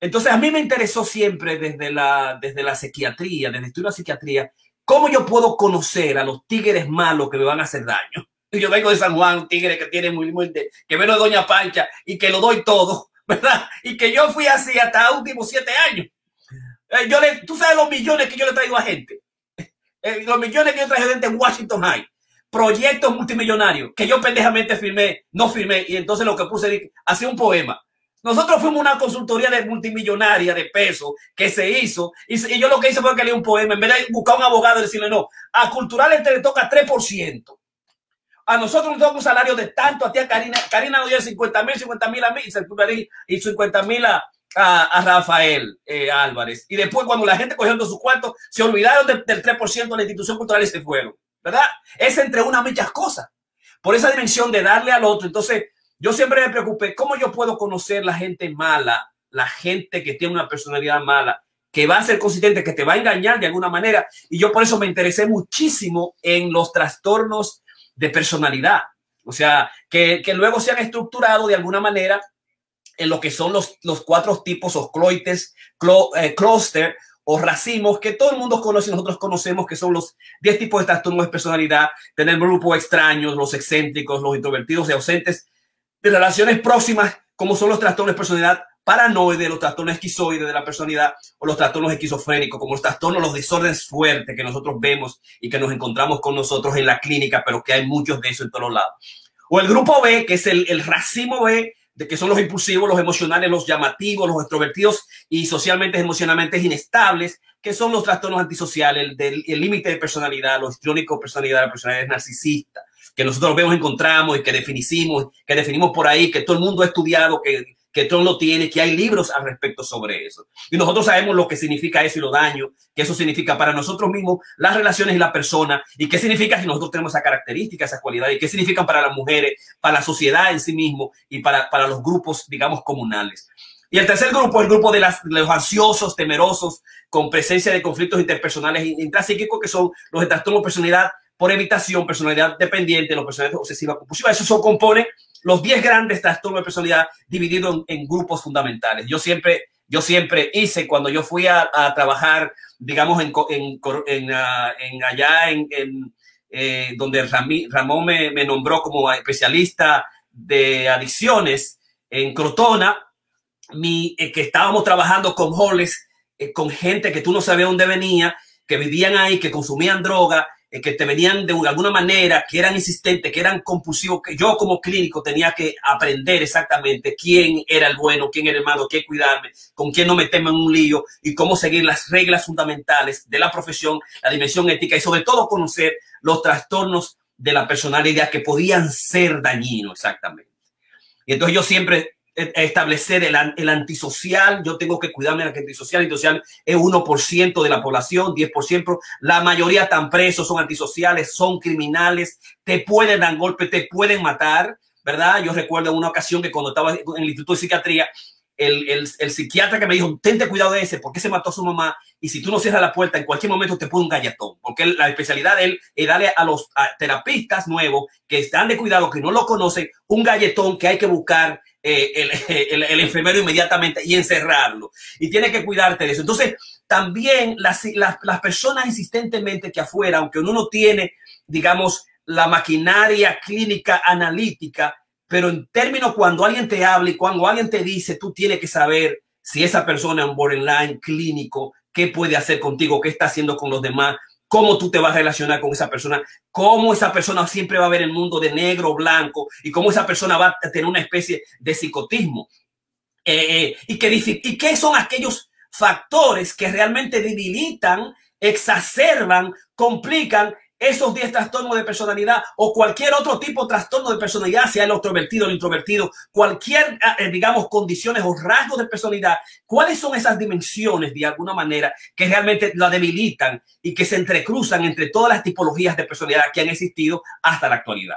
Entonces, a mí me interesó siempre desde la, desde la psiquiatría, desde estudiar la psiquiatría, cómo yo puedo conocer a los tigres malos que me van a hacer daño. Yo vengo de San Juan, un tigre que tiene muy, muy, que veno de Doña Pancha y que lo doy todo, ¿verdad? Y que yo fui así hasta los últimos siete años. Eh, yo le, tú sabes los millones que yo le traigo a gente. Eh, los millones que yo traigo a gente en Washington High proyectos multimillonarios que yo pendejamente firmé, no firmé, y entonces lo que puse, hacía un poema. Nosotros fuimos una consultoría de multimillonaria de peso que se hizo, y, yo lo que hice fue que leí un poema, en vez de buscar un abogado y decirle no, a Cultural le toca 3%. A nosotros nos toca un salario de tanto, a ti a Karina, Karina nos dio 50 mil, 50 mil a mí, y 50 mil a, a, a, Rafael eh, Álvarez. Y después cuando la gente cogiendo su cuarto, se olvidaron de, del 3% de la institución cultural y se fueron. ¿Verdad? Es entre una muchas cosas. Por esa dimensión de darle al otro. Entonces, yo siempre me preocupé, ¿cómo yo puedo conocer la gente mala, la gente que tiene una personalidad mala, que va a ser consistente, que te va a engañar de alguna manera? Y yo por eso me interesé muchísimo en los trastornos de personalidad. O sea, que, que luego se han estructurado de alguna manera en lo que son los, los cuatro tipos o cloites, clo, eh, clúster o racimos que todo el mundo conoce y nosotros conocemos que son los 10 tipos de trastornos de personalidad, tener grupos extraños, los excéntricos, los introvertidos y ausentes, de relaciones próximas, como son los trastornos de personalidad paranoide, los trastornos esquizoides de la personalidad o los trastornos esquizofrénicos, como los trastornos, los desórdenes fuertes que nosotros vemos y que nos encontramos con nosotros en la clínica, pero que hay muchos de eso en todos lados. O el grupo B, que es el, el racimo B, de que son los impulsivos, los emocionales, los llamativos, los extrovertidos y socialmente, emocionalmente inestables, que son los trastornos antisociales, el límite de personalidad, los histriónicos personalidad, la personalidad narcisista, que nosotros vemos, encontramos y que definimos, que definimos por ahí, que todo el mundo ha estudiado, que, que Trump lo tiene, que hay libros al respecto sobre eso. Y nosotros sabemos lo que significa eso y lo daño que eso significa para nosotros mismos, las relaciones y la persona, y qué significa si nosotros tenemos esa característica, esa cualidad, y qué significan para las mujeres, para la sociedad en sí mismo y para, para los grupos, digamos, comunales. Y el tercer grupo el grupo de, las, de los ansiosos, temerosos, con presencia de conflictos interpersonales intrapsíquicos, que son los de trastorno personalidad por evitación, personalidad dependiente, los personalidades obsesiva compulsiva. Eso son compone los 10 grandes trastornos de personalidad divididos en, grupos fundamentales. Yo siempre, yo siempre hice, cuando yo fui a, trabajar, digamos, en, en, en allá en, eh, donde Ramón me, nombró como especialista de adicciones en Crotona, mi, eh, que estábamos trabajando con holes, eh, con gente que tú no sabías dónde venía, que vivían ahí, que consumían droga, que te venían de alguna manera, que eran insistentes, que eran compulsivos, que yo como clínico tenía que aprender exactamente quién era el bueno, quién era el malo, qué cuidarme, con quién no meterme en un lío y cómo seguir las reglas fundamentales de la profesión, la dimensión ética y sobre todo conocer los trastornos de la personalidad que podían ser dañinos exactamente. Y entonces yo siempre establecer el, el, antisocial, yo tengo que cuidarme del antisocial, el antisocial es 1% de la población, 10%, la mayoría están presos, son antisociales, son criminales, te pueden dar golpe, te pueden matar, ¿verdad? Yo recuerdo una ocasión que cuando estaba en el Instituto de Psiquiatría, el, el, psiquiatra que me dijo, tente cuidado de ese, porque se mató a su mamá, y si tú no cierras la puerta, en cualquier momento te pone un galletón, porque la especialidad de él es darle a los terapistas nuevos que están de cuidado, que no lo conocen, un galletón que hay que buscar eh, el, enfermero inmediatamente y encerrarlo. Y tiene que cuidarte de eso. Entonces, también las, las, las personas insistentemente que afuera, aunque uno no tiene, digamos, la maquinaria clínica analítica, pero en términos cuando alguien te habla y cuando alguien te dice, tú tienes que saber si esa persona es un borderline clínico, qué puede hacer contigo, qué está haciendo con los demás, cómo tú te vas a relacionar con esa persona, cómo esa persona siempre va a ver el mundo de negro blanco y cómo esa persona va a tener una especie de psicotismo. Eh, eh, y, qué, y qué son aquellos factores que realmente debilitan, exacerban, complican esos 10 trastornos de personalidad o cualquier otro tipo de trastorno de personalidad, sea el extrovertido, el introvertido, cualquier, ah, eh, digamos, condiciones o rasgos de personalidad, ¿cuáles son esas dimensiones de alguna manera que realmente la debilitan y que se entrecruzan entre todas las tipologías de personalidad que han existido hasta la actualidad?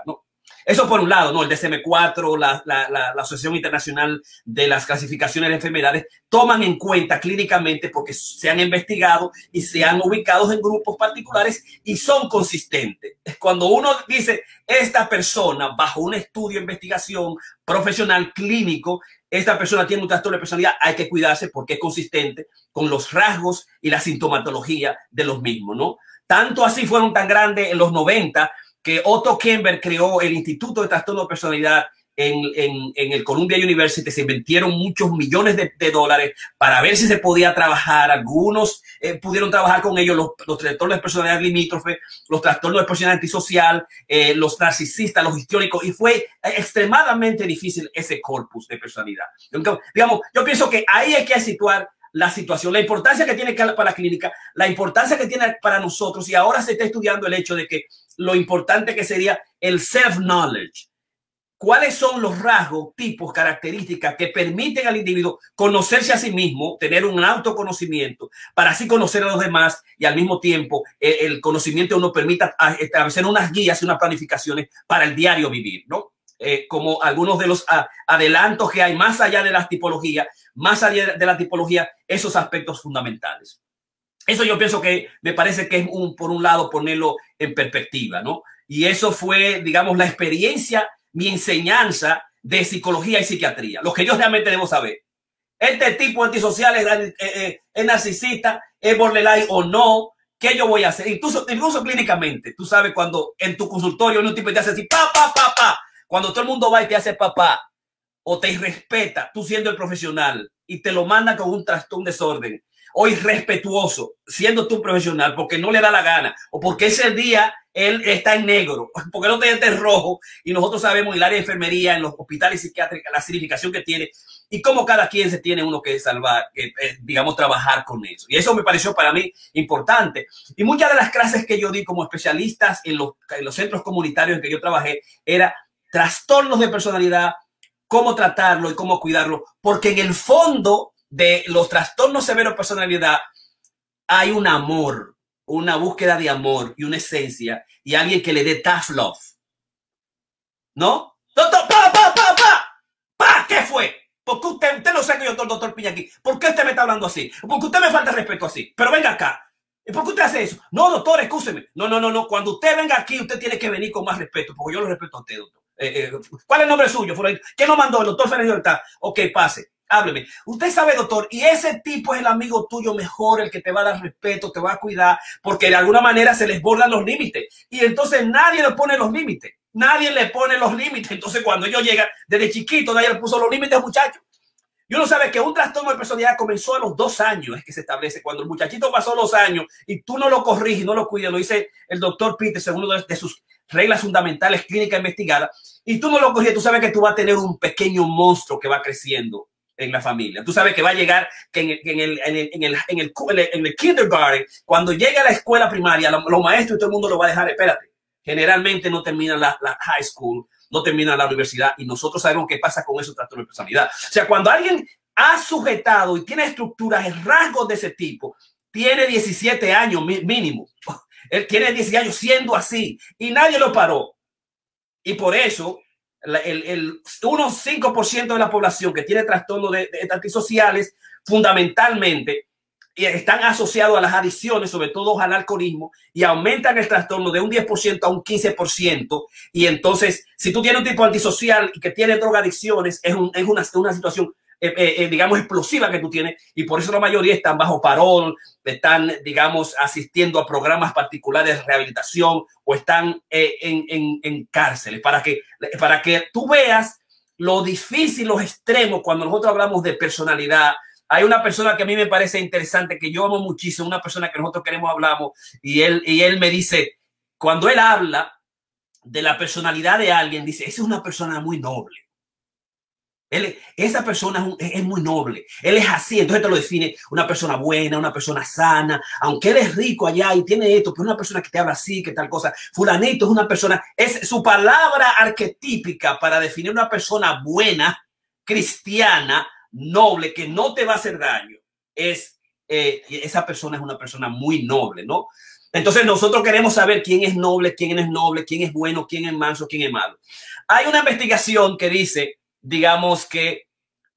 Eso por un lado, ¿no? El DSM-4, la, la, la, Asociación Internacional de las Clasificaciones de Enfermedades, toman en cuenta clínicamente porque se han investigado y se han ubicado en grupos particulares y son consistentes. Cuando uno dice, esta persona, bajo un estudio, investigación profesional, clínico, esta persona tiene un trastorno de personalidad, hay que cuidarse porque es consistente con los rasgos y la sintomatología de los mismos, ¿no? Tanto así fueron tan grandes en los 90 que Otto Kemper creó el Instituto de Trastorno de Personalidad en, en, en, el Columbia University se invirtieron muchos millones de, de, dólares para ver si se podía trabajar. Algunos eh, pudieron trabajar con ellos, los, los, trastornos de personalidad limítrofe, los trastornos de personalidad antisocial, eh, los narcisistas, los histriónicos, y fue extremadamente difícil ese corpus de personalidad. Digamos, yo pienso que ahí hay que situar la situación, la importancia que tiene para la clínica, la importancia que tiene para nosotros, y ahora se está estudiando el hecho de que lo importante que sería el self-knowledge. ¿Cuáles son los rasgos, tipos, características que permiten al individuo conocerse a sí mismo, tener un autoconocimiento, para así conocer a los demás y al mismo tiempo eh, el conocimiento uno permita establecer unas guías y unas planificaciones para el diario vivir, ¿no? Eh, como algunos de los adelantos que hay más allá de las tipologías, más allá de la tipología, esos aspectos fundamentales. Eso yo pienso que me parece que es un, por un lado ponerlo en perspectiva, ¿no? Y eso fue, digamos, la experiencia, mi enseñanza de psicología y psiquiatría, lo que yo realmente debo saber. Este tipo antisocial es, eh, eh, es narcisista, es borderline o no, ¿qué yo voy a hacer? Incluso, incluso clínicamente, tú sabes cuando en tu consultorio un tipo te hace así, pa, pa, pa, pa, cuando todo el mundo va y te hace papá o te irrespeta, tú siendo el profesional y te lo manda con un trastorno, desorden, o irrespetuoso, siendo tú profesional, porque no le da la gana, o porque ese día él está en negro, porque no tiene en rojo, y nosotros sabemos el área de enfermería, en los hospitales psiquiátricos, la significación que tiene, y cómo cada quien se tiene uno que salvar, eh, digamos, trabajar con eso. Y eso me pareció para mí importante. Y muchas de las clases que yo di como especialistas en los, en los centros comunitarios en que yo trabajé, era trastornos de personalidad, cómo tratarlo y cómo cuidarlo, porque en el fondo de los trastornos severos de personalidad hay un amor, una búsqueda de amor y una esencia y alguien que le dé tough love. ¿No? Doctor, pa, pa, pa, pa, pa, ¿qué fue? Porque usted, usted no sé que yo soy doctor Piña aquí. ¿Por qué usted me está hablando así? Porque usted me falta respeto así. Pero venga acá. ¿Y por qué usted hace eso? No, doctor, escúcheme. No, no, no, no. Cuando usted venga aquí, usted tiene que venir con más respeto, porque yo lo respeto a usted, doctor. Eh, eh, ¿Cuál es el nombre suyo? ¿Qué nos mandó el doctor Fernández Libertad? Ok, pase. Hábleme. Usted sabe, doctor, y ese tipo es el amigo tuyo mejor, el que te va a dar respeto, te va a cuidar, porque de alguna manera se les borran los límites. Y entonces nadie le pone los límites. Nadie le pone los límites. Entonces, cuando ellos llegan, desde chiquito, nadie le puso los límites, muchachos. Y uno sabe que un trastorno de personalidad comenzó a los dos años, es que se establece. Cuando el muchachito pasó los años y tú no lo corriges, no lo cuidas, lo dice el doctor Peter, según una de sus reglas fundamentales clínicas investigadas, y tú no lo corriges, tú sabes que tú vas a tener un pequeño monstruo que va creciendo en la familia. Tú sabes que va a llegar que en, el, en, el, en, el, en, el, en, el, en el kindergarten, cuando llegue a la escuela primaria, los, los maestros todo el mundo lo va a dejar, espérate, generalmente no terminan la, la high school, no termina la universidad y nosotros sabemos qué pasa con esos trastornos de personalidad. O sea, cuando alguien ha sujetado y tiene estructuras, rasgos de ese tipo, tiene 17 años mínimo. Él tiene 17 años siendo así y nadie lo paró. Y por eso, el, el unos 5% de la población que tiene trastornos de, de antisociales, fundamentalmente están asociados a las adicciones, sobre todo al alcoholismo, y aumentan el trastorno de un 10% a un 15%. Y entonces, si tú tienes un tipo antisocial y que tiene drogadicciones, es, un, es una, una situación eh, eh, eh, digamos, explosiva que tú tienes y por eso la mayoría están bajo parol, están, digamos, asistiendo a programas particulares de rehabilitación o están en, en, en, cárceles para que, para que tú veas lo difícil, los extremos cuando nosotros hablamos de personalidad, hay una persona que a mí me parece interesante, que yo amo muchísimo, una persona que nosotros queremos hablamos, y él, y él me dice, cuando él habla de la personalidad de alguien, dice, esa es una persona muy noble. Esa persona es, es, muy noble. Él es así. Entonces te lo define una persona buena, una persona sana. Aunque él es rico allá y tiene esto, pero una persona que te habla así, que tal cosa. Fulanito es una persona, es su palabra arquetípica para definir una persona buena, cristiana, noble, que no te va a hacer daño, es eh, esa persona es una persona muy noble, ¿no? Entonces nosotros queremos saber quién es noble, quién es noble, quién es bueno, quién es manso, quién es malo. Hay una investigación que dice, digamos que,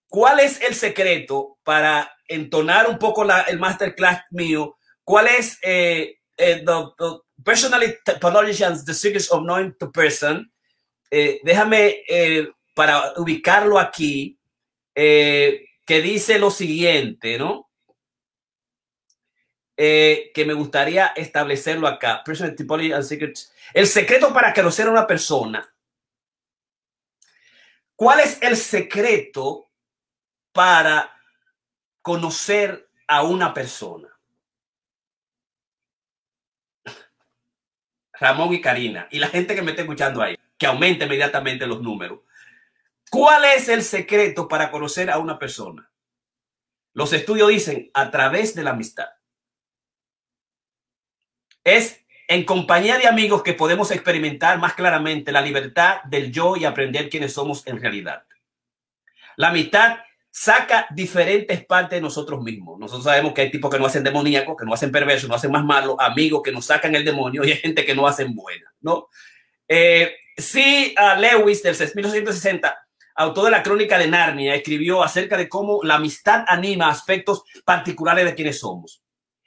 ¿cuál es el secreto para entonar un poco la, el masterclass mío? ¿Cuál es eh, eh, the, the personality the secrets of knowing the person? Eh, déjame eh, para ubicarlo aquí eh, que dice lo siguiente, ¿no? Que me gustaría establecerlo acá. Personal typology and secrets. El secreto para conocer a una persona. ¿Cuál es el secreto para conocer a una persona? Ramón y Karina y la gente que me está escuchando ahí, que aumente inmediatamente los números. ¿Cuál es el secreto para conocer a una persona? Los estudios dicen a través de la amistad. Es en compañía de amigos que podemos experimentar más claramente la libertad del yo y aprender quiénes somos en realidad. La amistad saca diferentes partes de nosotros mismos. Nosotros sabemos que hay tipos que no hacen demoníacos, que no hacen perversos, no hacen más malos, amigos que nos sacan el demonio y hay gente que no hacen buena, ¿no? Eh, sí, a Lewis del 1960 autor de la crónica de Narnia, escribió acerca de cómo la amistad anima aspectos particulares de quienes somos.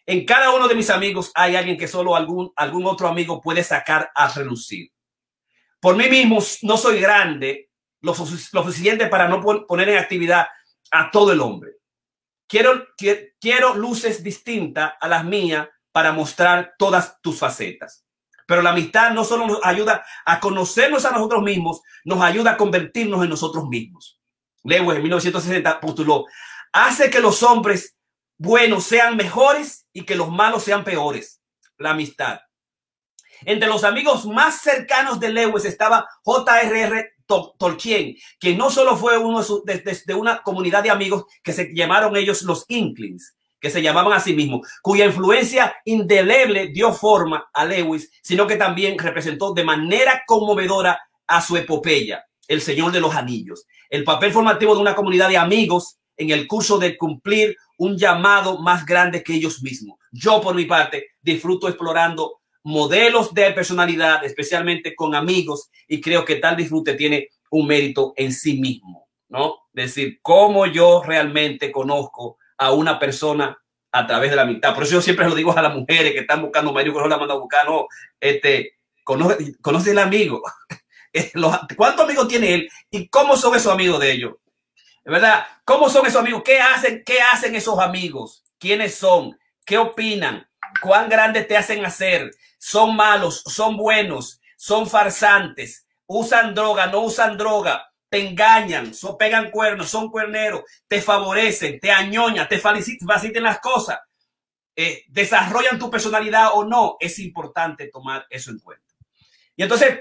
En cada uno de mis amigos hay alguien que solo algún, algún otro amigo puede sacar a relucir. Por mí mismo no soy grande lo, lo suficiente para no poner en actividad a todo el hombre. Quiero, quiero luces distintas a las mías para mostrar todas tus facetas. Pero la amistad no solo nos ayuda a conocernos a nosotros mismos, nos ayuda a convertirnos en nosotros mismos. Lewis en 1960 postuló, hace que los hombres buenos sean mejores y que los malos sean peores. La amistad. Entre los amigos más cercanos de Lewis estaba J.R.R. Tolkien, que no solo fue uno de, de, de, una comunidad de amigos que se llamaron ellos los Inklings, que se llamaban a sí mismos, cuya influencia indeleble dio forma a Lewis, sino que también representó de manera conmovedora a su epopeya. el Señor de los Anillos. El papel formativo de una comunidad de amigos en el curso de cumplir un llamado más grande que ellos mismos. Yo, por mi parte, disfruto explorando modelos de personalidad, especialmente con amigos, y creo que tal disfrute tiene un mérito en sí mismo, ¿no? Es decir, cómo yo realmente conozco a una persona a través de la mitad. Por eso yo siempre lo digo a las mujeres que están buscando marido, que no la mandan a buscar, no, este, conoce, conoce el amigo. ¿Cuántos amigos tiene él? ¿Y cómo son esos amigos de ellos? ¿Verdad? ¿Cómo son esos amigos? ¿Qué hacen? ¿Qué hacen esos amigos? ¿Quiénes son? ¿Qué opinan? ¿Cuán grandes te hacen hacer? ¿Son malos? ¿Son buenos? ¿Son farsantes? ¿Usan droga? ¿No usan droga? te engañan, so, pegan cuernos, son cuerneros, te favorecen, te añoñan, te facilitan las cosas, eh, desarrollan tu personalidad o no, es importante tomar eso en cuenta. Y entonces,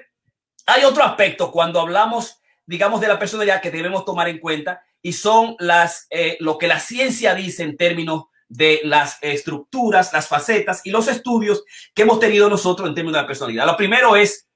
hay otro aspecto cuando hablamos, digamos, de la personalidad que debemos tomar en cuenta y son las, eh, lo que la ciencia dice en términos de las estructuras, las facetas y los estudios que hemos tenido nosotros en términos de la personalidad. Lo primero es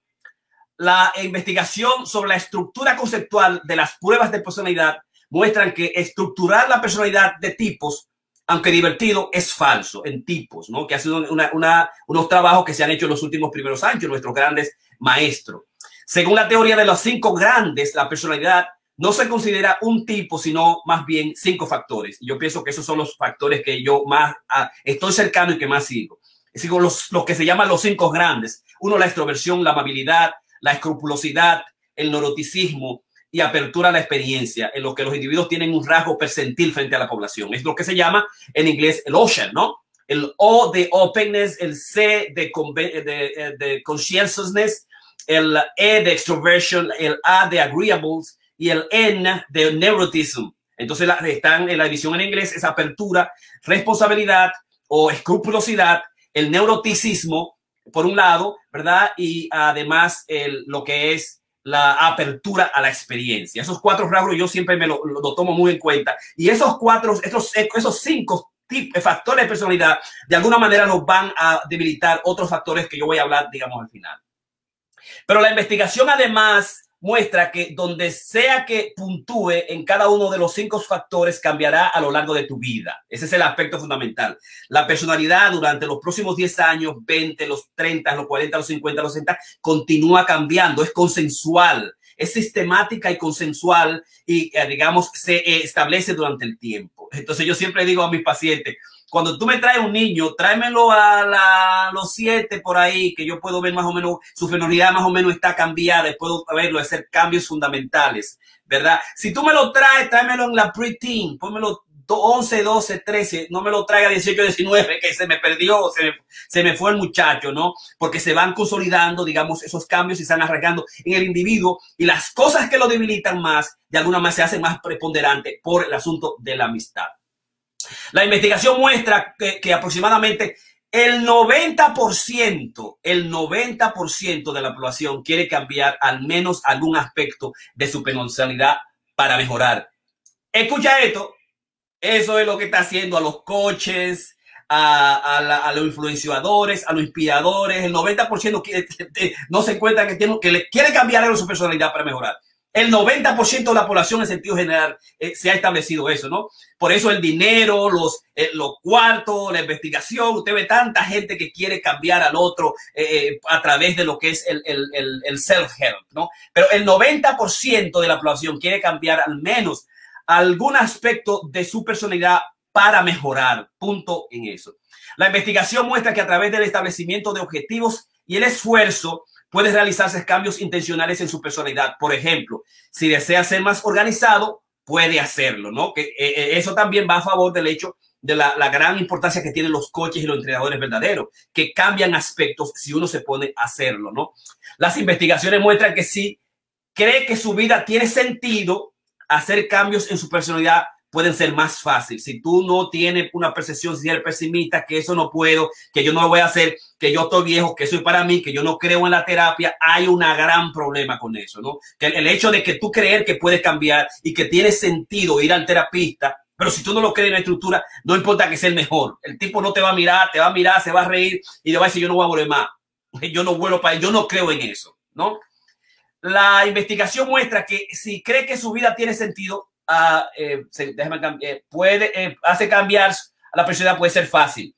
la investigación sobre la estructura conceptual de las pruebas de personalidad muestran que estructurar la personalidad de tipos, aunque divertido, es falso en tipos, ¿no? Que ha sido una, unos trabajos que se han hecho en los últimos primeros años, nuestros grandes maestros. Según la teoría de los cinco grandes, la personalidad no se considera un tipo, sino más bien cinco factores. Yo pienso que esos son los factores que yo más ah, estoy cercano y que más sigo. Sigo los, los que se llaman los cinco grandes. Uno, la extroversión, la amabilidad, la escrupulosidad, el neuroticismo y apertura a la experiencia, en lo que los individuos tienen un rasgo percentil frente a la población. Es lo que se llama en inglés el ocean, ¿no? El O de openness, el C de, de, de conscientiousness, el E de extroversion, el A de agreeables y el N de neurotism. Entonces están en la división en inglés esa apertura, responsabilidad o escrupulosidad, el neuroticismo por un lado, ¿verdad? Y además el, lo que es la apertura a la experiencia. Esos cuatro rasgos yo siempre me lo, tomo muy en cuenta. Y esos cuatro, esos, esos cinco tipos, factores de personalidad, de alguna manera nos van a debilitar otros factores que yo voy a hablar, digamos, al final. Pero la investigación además muestra que donde sea que puntúe en cada uno de los cinco factores cambiará a lo largo de tu vida. Ese es el aspecto fundamental. La personalidad durante los próximos 10 años, 20, los 30, los 40, los 50, los 60, continúa cambiando, es consensual, es sistemática y consensual y, eh, digamos, se establece durante el tiempo. Entonces yo siempre digo a mis pacientes, cuando tú me traes un niño, tráemelo a los siete por ahí, que yo puedo ver más o menos, su fenosidad más o menos está cambiada, puedo verlo, hacer cambios fundamentales, ¿verdad? Si tú me lo traes, tráemelo en la pre-teen, pónmelo 11, 12, 13, no me lo traiga 18, 19, que se me perdió, se me, fue el muchacho, ¿no? Porque se van consolidando, digamos, esos cambios y se están arraigando en el individuo y las cosas que lo debilitan más, de alguna manera se hacen más preponderante por el asunto de la amistad. La investigación muestra que, aproximadamente el 90%, el 90% de la población quiere cambiar al menos algún aspecto de su personalidad para mejorar. Escucha esto, eso es lo que está haciendo a los coches, a, los influenciadores, a los inspiradores. El 90% no se encuentra que, tiene, que le quiere cambiar algo su personalidad para mejorar. El 90% de la población en sentido general eh, se ha establecido eso, ¿no? Por eso el dinero, los, eh, los cuartos, la investigación, usted ve tanta gente que quiere cambiar al otro eh, a través de lo que es el, el, el self-help, ¿no? Pero el 90% de la población quiere cambiar al menos algún aspecto de su personalidad para mejorar. Punto en eso. La investigación muestra que a través del establecimiento de objetivos y el esfuerzo, puede realizarse cambios intencionales en su personalidad. Por ejemplo, si desea ser más organizado, puede hacerlo, ¿no? Que eh, eh, eso también va a favor del hecho de la, gran importancia que tienen los coches y los entrenadores verdaderos, que cambian aspectos si uno se pone a hacerlo, ¿no? Las investigaciones muestran que si cree que su vida tiene sentido, hacer cambios en su personalidad pueden ser más fáciles. Si tú no tienes una percepción, si eres pesimista, que eso no puedo, que yo no lo voy a hacer, que yo estoy viejo, que es para mí, que yo no creo en la terapia, hay un gran problema con eso, ¿no? Que el hecho de que tú creer que puedes cambiar y que tiene sentido ir al terapista, pero si tú no lo crees en la estructura, no importa que sea el mejor. El tipo no te va a mirar, te va a mirar, se va a reír y le va a decir, yo no voy a volver más. Yo no vuelvo para yo no creo en eso, ¿no? la investigación muestra que si cree que su vida tiene sentido, uh, eh, déjame cambiar, puede, eh, hace cambiar a la personalidad puede ser fácil.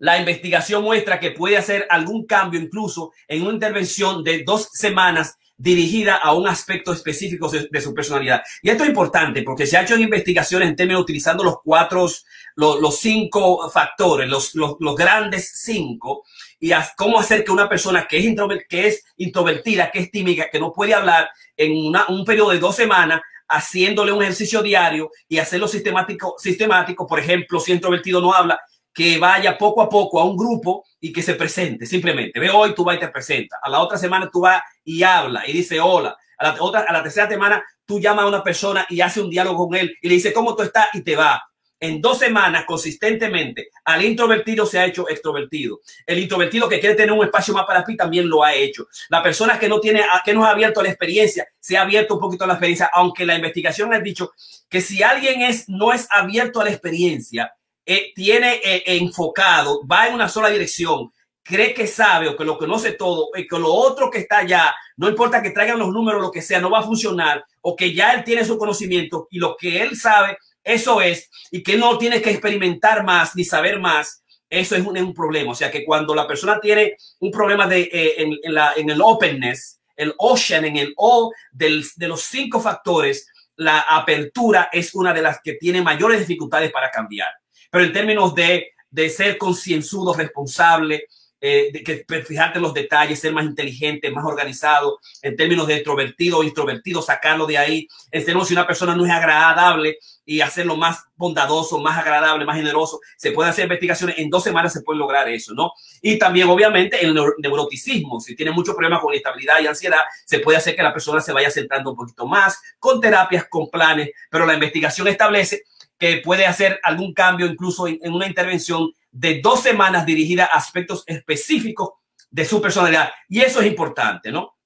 La investigación muestra que puede hacer algún cambio incluso en una intervención de dos semanas dirigida a un aspecto específico de, su personalidad. Y esto es importante porque se ha hecho investigaciones en términos utilizando los cuatro, los, los cinco factores, los, los, los, grandes cinco, y cómo hacer que una persona que es, que es introvertida, que es tímida, que no puede hablar en una, un periodo de dos semanas, haciéndole un ejercicio diario y hacerlo sistemático, sistemático. Por ejemplo, si introvertido no habla, que vaya poco a poco a un grupo y que se presente, simplemente. Ve hoy, tú vas y te presenta. A la otra semana tú vas y habla y dice hola. A la, otra, a la tercera semana tú llamas a una persona y hace un diálogo con él y le dice cómo tú estás y te va. En dos semanas, consistentemente, al introvertido se ha hecho extrovertido. El introvertido que quiere tener un espacio más para ti también lo ha hecho. La persona que no tiene, que no ha abierto a la experiencia, se ha abierto un poquito a la experiencia, aunque la investigación ha dicho que si alguien es, no es abierto a la experiencia, eh, tiene eh, enfocado, va en una sola dirección, cree que sabe o que lo conoce todo, y que lo otro que está allá, no importa que traigan los números, lo que sea, no va a funcionar, o que ya él tiene su conocimiento y lo que él sabe, eso es, y que no tiene que experimentar más ni saber más, eso es un, problema. O sea que cuando la persona tiene un problema de, eh, en el openness, el ocean, en el O del, de los cinco factores, la apertura es una de las que tiene mayores dificultades para cambiar pero en términos de, de ser concienzudo, responsable, eh, de que fijarte en los detalles, ser más inteligente, más organizado, en términos de extrovertido o introvertido, sacarlo de ahí, en términos si una persona no es agradable y hacerlo más bondadoso, más agradable, más generoso, se puede hacer investigaciones, en dos semanas se puede lograr eso, ¿no? Y también, obviamente, el neuroticismo, si tiene mucho problema con estabilidad y ansiedad, se puede hacer que la persona se vaya centrando un poquito más con terapias, con planes, pero la investigación establece que puede hacer algún cambio incluso en, una intervención de dos semanas dirigida a aspectos específicos de su personalidad. Y eso es importante, ¿no?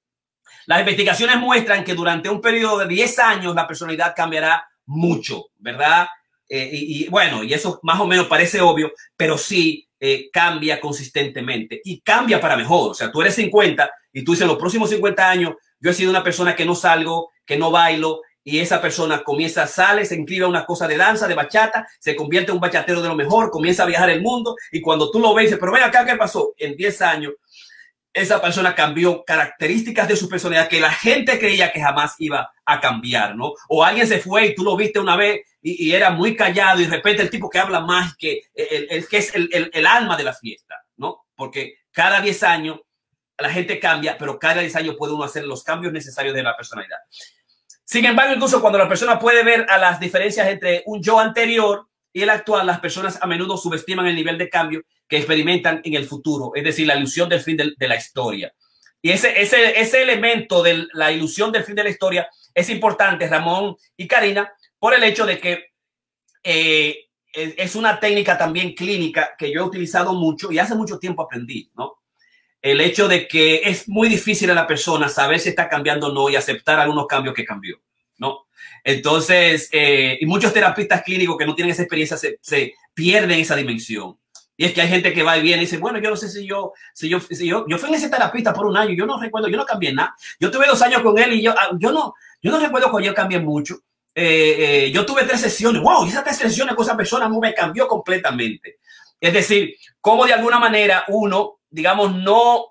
Las investigaciones muestran que durante un periodo de 10 años la personalidad cambiará mucho, ¿verdad? Eh, y, bueno, y eso más o menos parece obvio, pero sí eh, cambia consistentemente y cambia para mejor. O sea, tú eres 50 y tú dices, los próximos 50 años yo he sido una persona que no salgo, que no bailo, y esa persona comienza, sale, se inscribe a una cosa de danza, de bachata, se convierte en un bachatero de lo mejor, comienza a viajar el mundo y cuando tú lo ves, dices, pero ven acá, ¿qué pasó? En 10 años, esa persona cambió características de su personalidad que la gente creía que jamás iba a cambiar, ¿no? O alguien se fue y tú lo viste una vez y, era muy callado y de repente el tipo que habla más que el, que es el, el alma de la fiesta, ¿no? Porque cada 10 años la gente cambia, pero cada 10 años puede uno hacer los cambios necesarios de la personalidad. Sin embargo, incluso cuando la persona puede ver a las diferencias entre un yo anterior y el actual, las personas a menudo subestiman el nivel de cambio que experimentan en el futuro, es decir, la ilusión del fin de, la historia. Y ese, ese, ese elemento de la ilusión del fin de la historia es importante, Ramón y Karina, por el hecho de que eh, es una técnica también clínica que yo he utilizado mucho y hace mucho tiempo aprendí, ¿no? El hecho de que es muy difícil a la persona saber si está cambiando o no y aceptar algunos cambios que cambió, ¿no? Entonces, eh, y muchos terapistas clínicos que no tienen esa experiencia se, pierden esa dimensión. Y es que hay gente que va y viene y dice, bueno, yo no sé si yo, si yo, si yo, yo fui en ese terapista por un año, yo no recuerdo, yo no cambié nada. Yo tuve dos años con él y yo, ah, yo no, yo no recuerdo que yo cambié mucho. Eh, eh, yo tuve tres sesiones, wow, y esas tres sesiones con esa persona me cambió completamente. Es decir, cómo de alguna manera uno digamos, no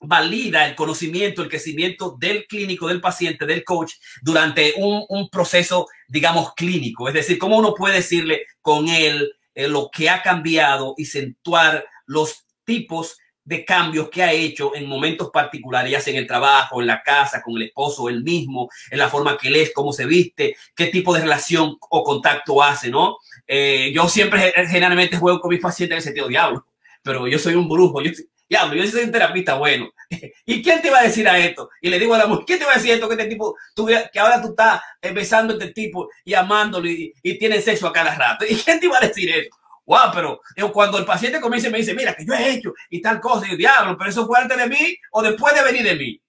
valida el conocimiento, el crecimiento del clínico, del paciente, del coach durante un, proceso, digamos, clínico. Es decir, cómo uno puede decirle con él eh, lo que ha cambiado y centuar los tipos de cambios que ha hecho en momentos particulares, ya sea en el trabajo, en la casa, con el esposo, él mismo, en la forma que él es, cómo se viste, qué tipo de relación o contacto hace, ¿no? Eh, yo siempre generalmente juego con mis pacientes en el sentido diablo pero yo soy un brujo, yo, ya, yo soy un terapista bueno. ¿Y quién te va a decir a esto? Y le digo a la mujer, ¿quién te va a decir esto? Que este tipo, tú, que ahora tú estás besando a este tipo y amándolo y, y tiene sexo a cada rato. ¿Y quién te va a decir eso? Wow, pero cuando el paciente comienza y me dice, mira, que yo he hecho y tal cosa, y diablo, pero eso fue antes de mí o después de venir de mí.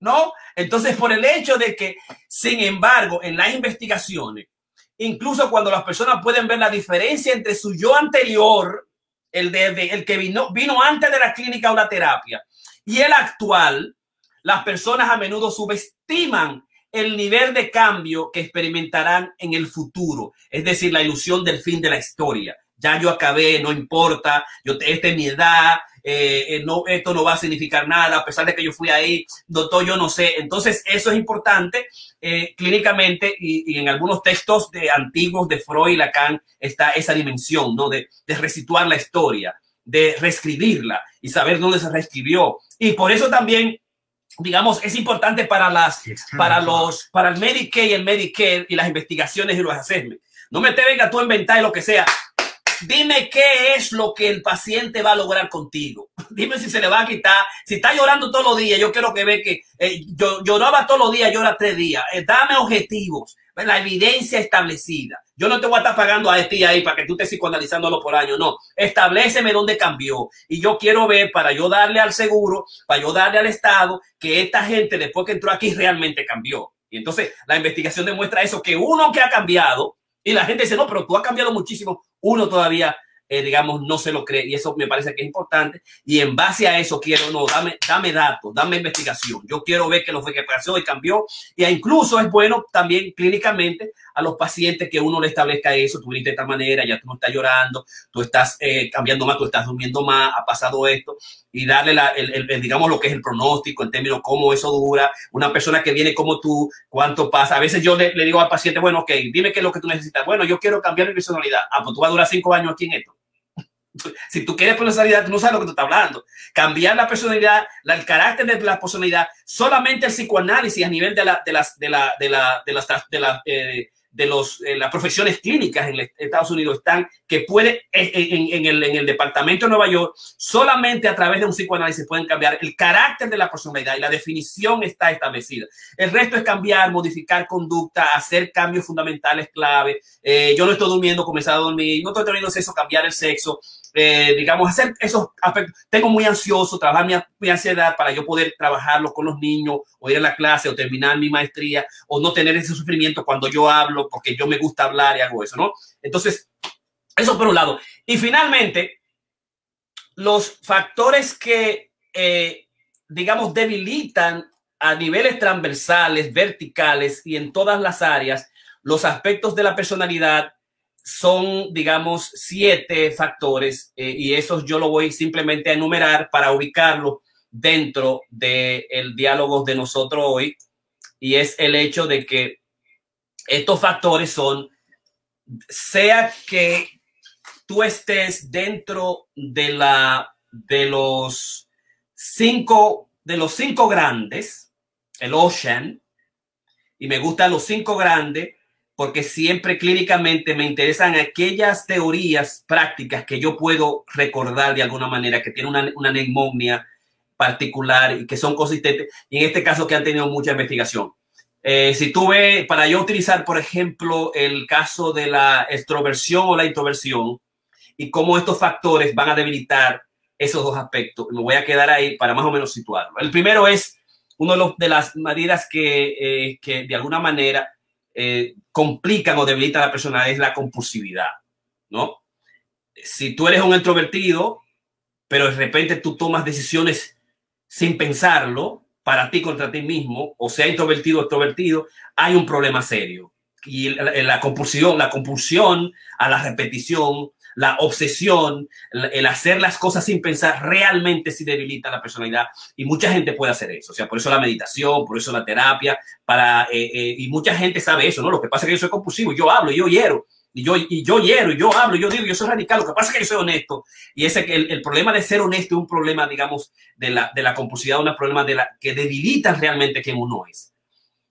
¿No? Entonces, por el hecho de que, sin embargo, en las investigaciones, incluso cuando las personas pueden ver la diferencia entre su yo anterior el, de, el que vino, vino antes de la clínica o la terapia y el actual, las personas a menudo subestiman el nivel de cambio que experimentarán en el futuro, es decir, la ilusión del fin de la historia. Ya yo acabé, no importa, yo, esta es mi edad, eh, eh, no, esto no va a significar nada, a pesar de que yo fui ahí, doctor, yo no sé. Entonces, eso es importante eh, clínicamente y, en algunos textos de antiguos de Freud y Lacan está esa dimensión, ¿no? De, de resituar la historia, de reescribirla y saber dónde se reescribió. Y por eso también digamos, es importante para las, para los, para el Medicaid y el Medicare y las investigaciones y los assessments. No me te venga tú a inventar lo que sea. Dime qué es lo que el paciente va a lograr contigo. Dime si se le va a quitar. Si está llorando todos los días, yo quiero que ve que eh, yo lloraba todos los días, llora tres días. Eh, dame objetivos, la evidencia establecida. Yo no te voy a estar pagando a ti ahí para que tú estés psicoanalizándolo por año. No, estableceme dónde cambió. Y yo quiero ver para yo darle al seguro, para yo darle al Estado, que esta gente después que entró aquí realmente cambió. Y entonces la investigación demuestra eso, que uno que ha cambiado, y la gente dice, no, pero tú has cambiado muchísimo, uno todavía eh, digamos, no se lo cree. Y eso me parece que es importante. Y en base a eso quiero, no, dame, dame datos, dame investigación. Yo quiero ver que lo fue que pasó y cambió. Y incluso es bueno también clínicamente a los pacientes que uno le establezca eso. Tú viniste de esta manera, ya tú no estás llorando, tú estás eh, cambiando más, tú estás durmiendo más, ha pasado esto. Y darle, el, digamos, lo que es el pronóstico en términos cómo eso dura. Una persona que viene como tú, cuánto pasa. A veces yo le, digo al paciente, bueno, ok, dime qué es lo que tú necesitas. Bueno, yo quiero cambiar mi personalidad. Ah, pues tú vas a durar cinco años aquí en esto si tú quieres personalidad, tú no sabes lo que tú estás hablando. Cambiar la personalidad, el carácter de la personalidad, solamente el psicoanálisis a nivel de, la, de las, de la, de la, de las, de la, eh, de los, eh, las profesiones clínicas en Estados Unidos están que puede en, en, el, en el departamento de Nueva York solamente a través de un psicoanálisis pueden cambiar el carácter de la personalidad y la definición está establecida. El resto es cambiar, modificar conducta, hacer cambios fundamentales clave. Eh, yo no estoy durmiendo, comenzar a dormir, no estoy teniendo sexo, cambiar el sexo. Eh, digamos, hacer esos aspectos. Tengo muy ansioso, trabajar mi, mi, ansiedad para yo poder trabajarlo con los niños, o ir a la clase, o terminar mi maestría, o no tener ese sufrimiento cuando yo hablo, porque yo me gusta hablar y hago eso, ¿no? Entonces, eso por un lado. Y finalmente, los factores que, eh, digamos, debilitan a niveles transversales, verticales y en todas las áreas los aspectos de la personalidad son, digamos, siete factores eh, y esos yo lo voy simplemente a enumerar para ubicarlo dentro del el diálogo de nosotros hoy y es el hecho de que estos factores son, sea que tú estés dentro de la de los cinco de los cinco grandes, el Ocean, y me gustan los cinco grandes porque siempre clínicamente me interesan aquellas teorías prácticas que yo puedo recordar de alguna manera, que tienen una, una neumonía particular y que son consistentes, y en este caso que han tenido mucha investigación. Eh, si tú ves, para yo utilizar, por ejemplo, el caso de la extroversión o la introversión y cómo estos factores van a debilitar esos dos aspectos, me voy a quedar ahí para más o menos situarlo. El primero es uno de, las medidas eh, que de alguna manera eh, complican o debilitan a la persona es la compulsividad, ¿no? Si tú eres un introvertido, pero de repente tú tomas decisiones sin pensarlo, para ti contra ti mismo, o sea introvertido o extrovertido, hay un problema serio. Y la, la compulsión, la compulsión a la repetición, la obsesión, el hacer las cosas sin pensar realmente sí debilita la personalidad y mucha gente puede hacer eso. O sea, por eso la meditación, por eso la terapia, para, eh, eh, y mucha gente sabe eso, ¿no? Lo que pasa es que yo soy compulsivo, yo hablo, yo hiero, y yo, y yo hiero, y yo hablo, yo digo, yo soy radical, lo que pasa es que yo soy honesto. Y ese, el, el problema de ser honesto es un problema, digamos, de la, de la compulsividad, un problema de la, que debilita realmente quien uno es.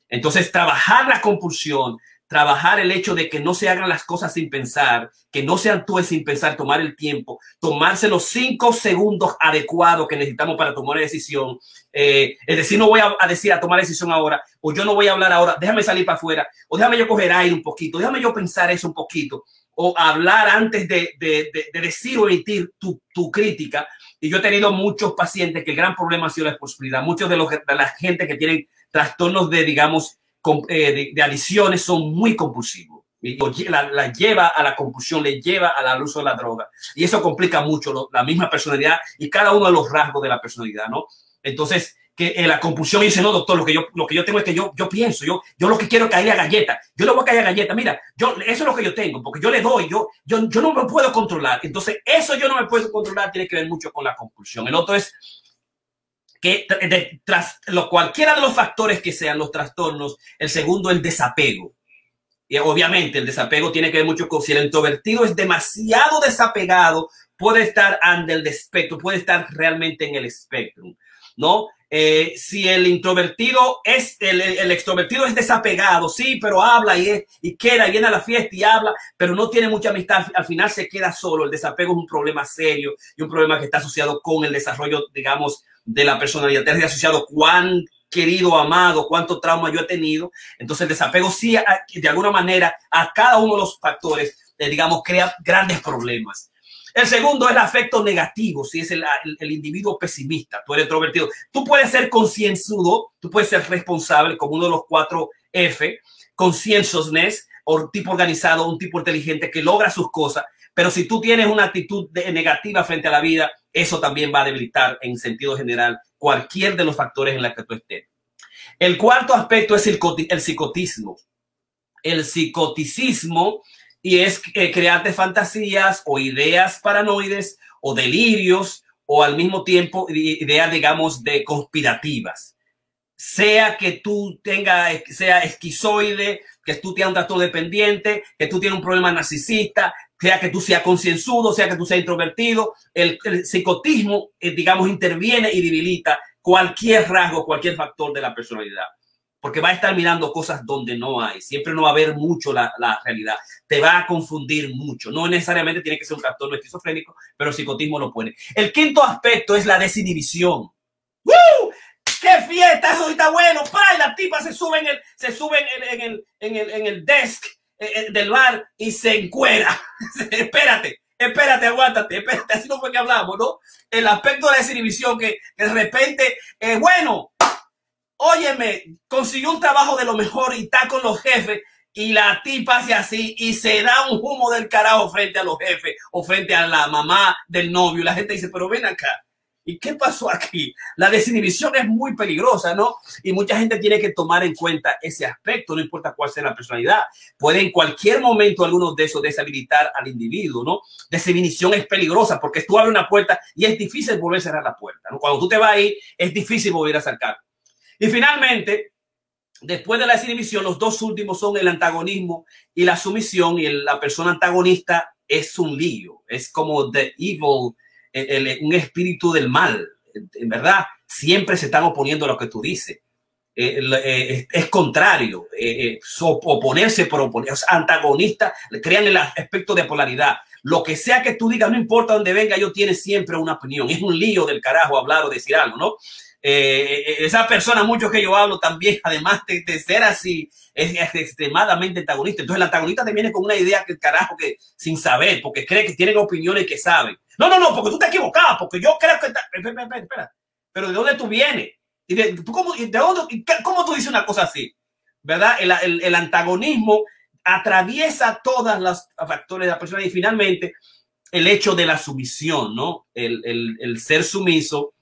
Entonces, trabajar la compulsión, trabajar el hecho de que no se hagan las cosas sin pensar, que no se actúe sin pensar, tomar el tiempo, tomarse los cinco segundos adecuados que necesitamos para tomar decisión. Eh, es decir, no voy a, decir a tomar decisión ahora, o yo no voy a hablar ahora, déjame salir para afuera, o déjame yo coger aire un poquito, déjame yo pensar eso un poquito, o hablar antes de, de, de, decir o emitir tu, tu, crítica. Y yo he tenido muchos pacientes que el gran problema ha sido la expulsividad. Muchos de, los, de la gente que tienen trastornos de, digamos, de, de, adicciones son muy compulsivos. La, la, lleva a la compulsión, le lleva al uso de la droga. Y eso complica mucho lo, la misma personalidad y cada uno de los rasgos de la personalidad, ¿no? Entonces, que en la compulsión dice, no, doctor, lo que yo, lo que yo tengo es que yo, yo pienso, yo, yo lo que quiero es caer a galleta, yo le voy a caer a galleta, mira, yo, eso es lo que yo tengo, porque yo le doy, yo, yo, yo no me puedo controlar. Entonces, eso yo no me puedo controlar, tiene que ver mucho con la compulsión. El otro es que tras lo, cualquiera de los factores que sean los trastornos, el segundo, el desapego. Y obviamente el desapego tiene que ver mucho con si el introvertido es demasiado desapegado, puede estar ante el espectro, puede estar realmente en el espectro, ¿no? Eh, si el introvertido es, el, el, extrovertido es desapegado, sí, pero habla y, es, y queda, y viene a la fiesta y habla, pero no tiene mucha amistad, al final se queda solo. El desapego es un problema serio y un problema que está asociado con el desarrollo, digamos, de la personalidad. Te asociado cuán querido, amado, cuánto trauma yo he tenido. Entonces el desapego sí, de alguna manera, a cada uno de los factores, eh, digamos, crea grandes problemas. El segundo es el afecto negativo, si es el, el, individuo pesimista, tú eres introvertido. Tú puedes ser concienzudo, tú puedes ser responsable como uno de los cuatro F, conscientiousness, o tipo organizado, un tipo inteligente que logra sus cosas, pero si tú tienes una actitud negativa frente a la vida, eso también va a debilitar en sentido general cualquier de los factores en los que tú estés. El cuarto aspecto es el, psicotismo. El psicoticismo y es eh, crearte fantasías o ideas paranoides o delirios o al mismo tiempo ideas, digamos, de conspirativas. Sea que tú tengas, sea esquizoide, que tú tengas un trastorno dependiente, que tú tienes un problema narcisista, sea que tú seas concienzudo, sea que tú seas introvertido, el, psicotismo, eh, digamos, interviene y debilita cualquier rasgo, cualquier factor de la personalidad porque va a estar mirando cosas donde no hay. Siempre no va a ver mucho la, realidad. Te va a confundir mucho. No necesariamente tiene que ser un trastorno esquizofrénico, pero el psicotismo lo puede. El quinto aspecto es la desinhibición. ¡Woo! ¡Qué fiesta! Eso está bueno. ¡Pay! La tipa se sube en el, se sube en el, en el, en el, desk eh, eh, del bar y se encuera. espérate, espérate, aguántate, espérate. Así no fue que hablamos, ¿no? El aspecto de la desinhibición que, de repente, es bueno, óyeme, consiguió un trabajo de lo mejor y está con los jefes y la tipa hace así y se da un humo del carajo frente a los jefes o frente a la mamá del novio. Y la gente dice, pero ven acá. ¿Y qué pasó aquí? La desinhibición es muy peligrosa, ¿no? Y mucha gente tiene que tomar en cuenta ese aspecto, no importa cuál sea la personalidad. Puede en cualquier momento algunos de esos deshabilitar al individuo, ¿no? Desinhibición es peligrosa porque tú abres una puerta y es difícil volver a cerrar la puerta, ¿no? Cuando tú te vas ahí, es difícil volver a acercar. Y finalmente, después de la desinhibición, los dos últimos son el antagonismo y la sumisión. Y la persona antagonista es un lío, es como the evil, un espíritu del mal. En verdad, siempre se están oponiendo a lo que tú dices. Eh, eh, es contrario, eh, oponerse por oponer, es antagonista, crean el aspecto de polaridad. Lo que sea que tú digas, no importa dónde venga, yo tiene siempre una opinión. Es un lío del carajo hablar o decir algo, ¿no? Eh, esa persona, mucho que yo hablo también, además de, ser así, es, extremadamente antagonista. Entonces el antagonista te viene con una idea que carajo que sin saber, porque cree que tienen opiniones que saben. No, no, no, porque tú te equivocado, porque yo creo que... Espera, espera, espera. Pero ¿de dónde tú vienes? ¿Y de, cómo, de dónde, ¿Cómo tú dices una cosa así? ¿Verdad? El, el, el antagonismo atraviesa todas las factores de la persona y finalmente el hecho de la sumisión, ¿no? El, el, el ser sumiso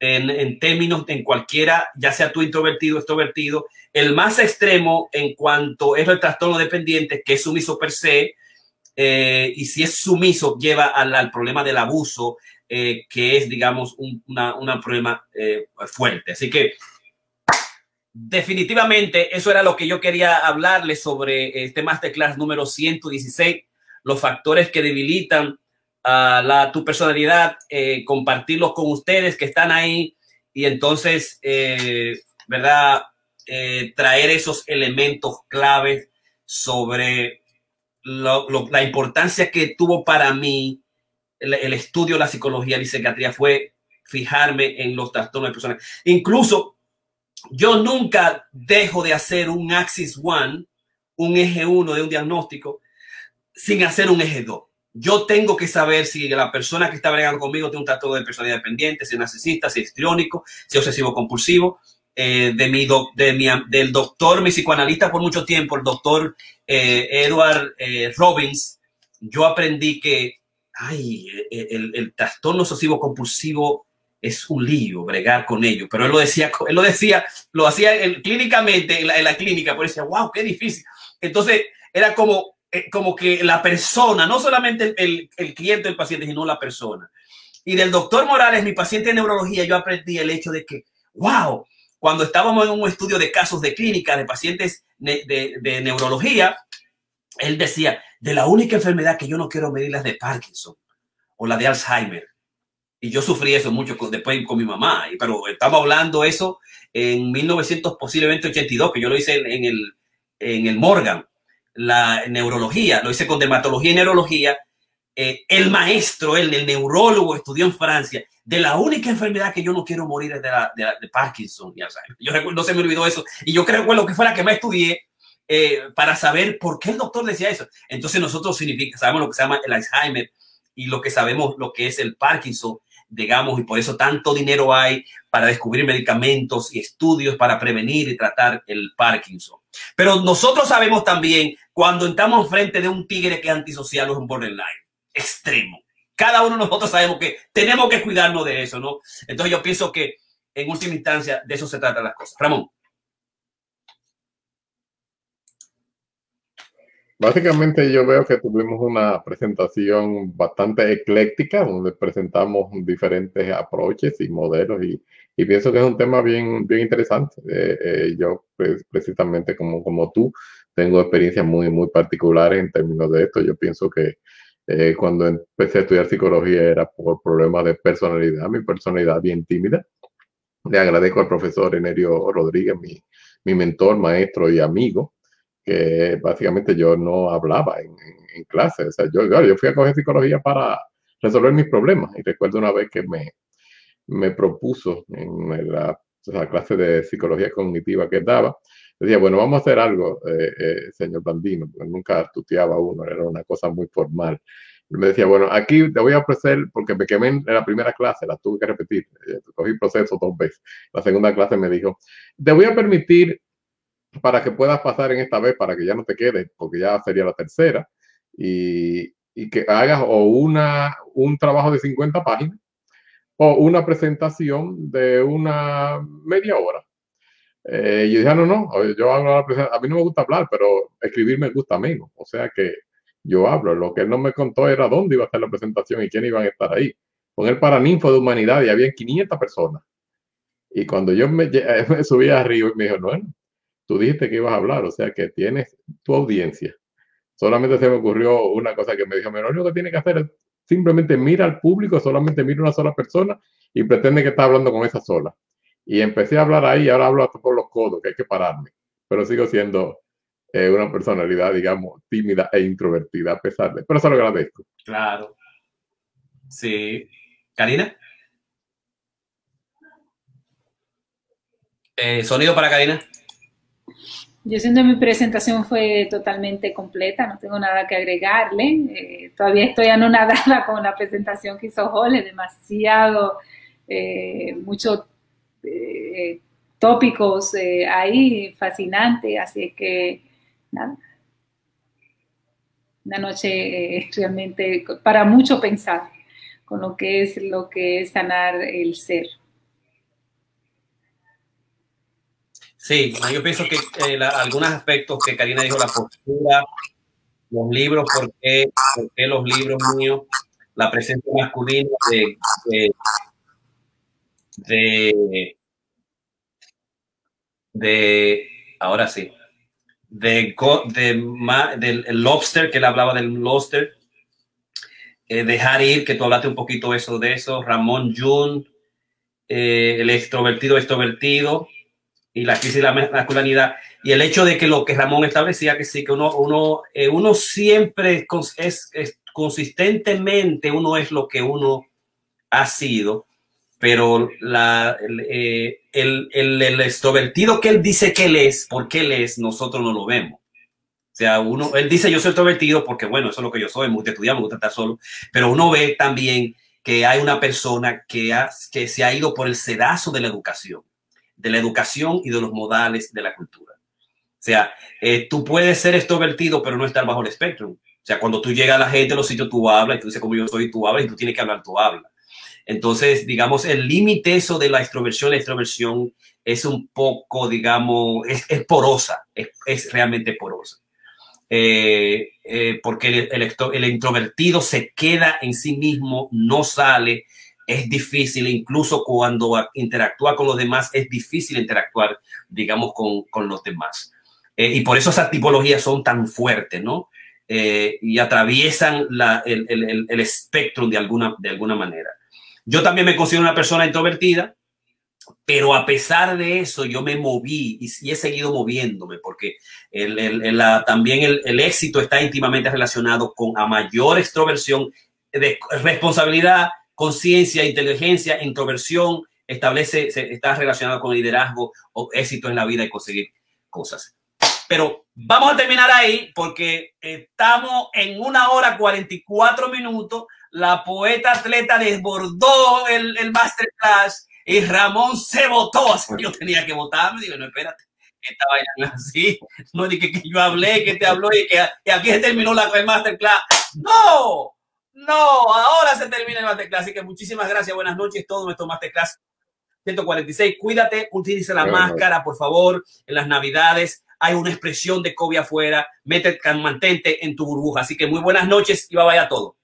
en, términos en cualquiera, ya sea tú introvertido, extrovertido. El más extremo en cuanto es el trastorno dependiente, que es sumiso per se, eh, y si es sumiso, lleva al, problema del abuso, eh, que es, digamos, un una, problema eh, fuerte. Así que definitivamente eso era lo que yo quería hablarles sobre este masterclass número 116, los factores que debilitan la, tu personalidad, eh, compartirlos con ustedes que están ahí y entonces, eh, ¿verdad? Eh, traer esos elementos claves sobre la importancia que tuvo para mí el, estudio de la psicología y psiquiatría fue fijarme en los trastornos de personas. Incluso yo nunca dejo de hacer un axis one, un eje uno de un diagnóstico, sin hacer un eje 2 yo tengo que saber si la persona que está bregando conmigo tiene un trastorno de personalidad dependiente, si es narcisista, si es histriónico, si es obsesivo compulsivo. Eh, de mi, de mi del doctor, mi psicoanalista por mucho tiempo, el doctor eh, Edward eh, Robbins, yo aprendí que ay, el, el, trastorno obsesivo compulsivo es un lío bregar con ellos, pero él lo decía, él lo decía, lo hacía clínicamente en la, clínica, pero decía, wow, qué difícil. Entonces era como, como que la persona, no solamente el, el cliente del paciente, sino la persona. Y del doctor Morales, mi paciente de neurología, yo aprendí el hecho de que, wow, cuando estábamos en un estudio de casos de clínica de pacientes de, de, neurología, él decía, de la única enfermedad que yo no quiero medir las de Parkinson o la de Alzheimer. Y yo sufrí eso mucho después con mi mamá, pero estamos hablando eso en 1900, posiblemente 82, que yo lo hice en, el, en el Morgan, la neurología, lo hice con dermatología y neurología. Eh, el maestro, él, el neurólogo, estudió en Francia de la única enfermedad que yo no quiero morir es de, la, de, Parkinson y Alzheimer. Yo recuerdo, no se me olvidó eso. Y yo creo que lo que fue la que más estudié eh, para saber por qué el doctor decía eso. Entonces nosotros significa, sabemos lo que se llama el Alzheimer y lo que sabemos lo que es el Parkinson, digamos, y por eso tanto dinero hay para descubrir medicamentos y estudios para prevenir y tratar el Parkinson. Pero nosotros sabemos también cuando estamos frente de un tigre que es antisocial o un borderline extremo cada uno de nosotros sabemos que tenemos que cuidarnos de eso, ¿no? Entonces yo pienso que en última instancia de eso se tratan las cosas. Ramón. Básicamente yo veo que tuvimos una presentación bastante ecléctica donde presentamos diferentes aproches y modelos y, pienso que es un tema bien, bien interesante. Eh, eh, yo pues, precisamente como, como tú tengo experiencias muy, muy particulares en términos de esto. Yo pienso que eh, cuando empecé a estudiar psicología era por problemas de personalidad, mi personalidad bien tímida. Le agradezco al profesor Enerio Rodríguez, mi, mi mentor, maestro y amigo, que básicamente yo no hablaba en, en, clase. O sea, yo, yo fui a coger psicología para resolver mis problemas. Y recuerdo una vez que me, me propuso en la, la clase de psicología cognitiva que daba, decía, bueno, vamos a hacer algo, eh, eh, señor Bandino, porque nunca tuteaba uno, era una cosa muy formal. Me decía, bueno, aquí te voy a ofrecer, porque me quemé en la primera clase, la tuve que repetir, eh, cogí proceso dos veces. La segunda clase me dijo, te voy a permitir para que puedas pasar en esta vez, para que ya no te quedes, porque ya sería la tercera, y, y que hagas o una, un trabajo de 50 páginas o una presentación de una media hora eh, y dije, ah, no, no, yo hablo a mí no me gusta hablar, pero escribir me gusta menos. O sea que yo hablo. Lo que él no me contó era dónde iba a ser la presentación y quiénes iban a estar ahí. Con el Paraninfo de Humanidad y había 500 personas. Y cuando yo me, me subí arriba y me dijo, no, tú dijiste que ibas a hablar, o sea que tienes tu audiencia. Solamente se me ocurrió una cosa que me dijo, lo único que tiene que hacer es simplemente mira al público, solamente mira a una sola persona y pretende que está hablando con esa sola. Y empecé a hablar ahí, ahora hablo hasta por los codos, que hay que pararme. Pero sigo siendo eh, una personalidad, digamos, tímida e introvertida, a pesar de. Pero eso lo agradezco. Claro. Sí. ¿Karina? Eh, ¿Sonido para Karina? Yo siento que mi presentación fue totalmente completa, no tengo nada que agregarle. Eh, todavía estoy anonadada con la presentación que hizo Jole, demasiado, mucho eh, tópicos eh, ahí fascinantes, así que nada. Una noche eh, realmente para mucho pensar con lo que es lo que es sanar el ser. Sí, yo pienso que algunos aspectos que Karina dijo, la postura, los libros, ¿por qué, los libros míos, la presencia masculina de, de ahora sí, de, de, lobster, que él hablaba del lobster, eh, dejar ir, que tú hablaste un poquito eso de eso, Ramón Jun, eh, el extrovertido extrovertido. Y la crisis de la masculinidad. Y el hecho de que lo que Ramón establecía que sí que uno uno eh, uno siempre es, es, consistentemente uno es lo que uno ha sido pero la, eh, el, el, extrovertido que él dice que él es, porque él es, nosotros no lo vemos. O sea, uno, él dice yo soy extrovertido porque, bueno, eso es lo que yo soy, me gusta estudiar, me gusta estar solo, pero uno ve también que hay una persona que, ha, que se ha ido por el sedazo de la educación, de la educación y de los modales de la cultura. O sea, eh, tú puedes ser extrovertido, pero no estar bajo el espectro. O sea, cuando tú llegas a la gente, los sitios, tú hablas, y tú dices como yo soy, tú hablas, y tú tienes que hablar, tú hablas. Entonces, digamos, el límite eso de la extroversión, la extroversión es un poco, digamos, es, porosa, es, realmente porosa. Eh, eh, porque el, el, introvertido se queda en sí mismo, no sale, es difícil, incluso cuando interactúa con los demás, es difícil interactuar, digamos, con, con los demás. Eh, y por eso esas tipologías son tan fuertes, ¿no? y atraviesan la, el, el, el, espectro de alguna, de alguna manera. Yo también me considero una persona introvertida, pero a pesar de eso yo me moví y, he seguido moviéndome porque el, también el, éxito está íntimamente relacionado con a mayor extroversión, de responsabilidad, conciencia, inteligencia, introversión, establece, está relacionado con liderazgo o éxito en la vida y conseguir cosas. Pero vamos a terminar ahí porque estamos en una hora 44 minutos la poeta atleta desbordó el, el masterclass y Ramón se votó. Así yo tenía que votar. Digo, no, espérate, esta vaina así. No dije que yo hablé, que te habló y que, aquí se terminó la masterclass. ¡No! No, ahora se termina el masterclass. Así que muchísimas gracias. Buenas noches. Todo nuestro masterclass 146. Cuídate, utilice la máscara, por favor, en las navidades. Hay una expresión de COVID afuera. Mete, mantente en tu burbuja. Así que muy buenas noches y va vaya todo.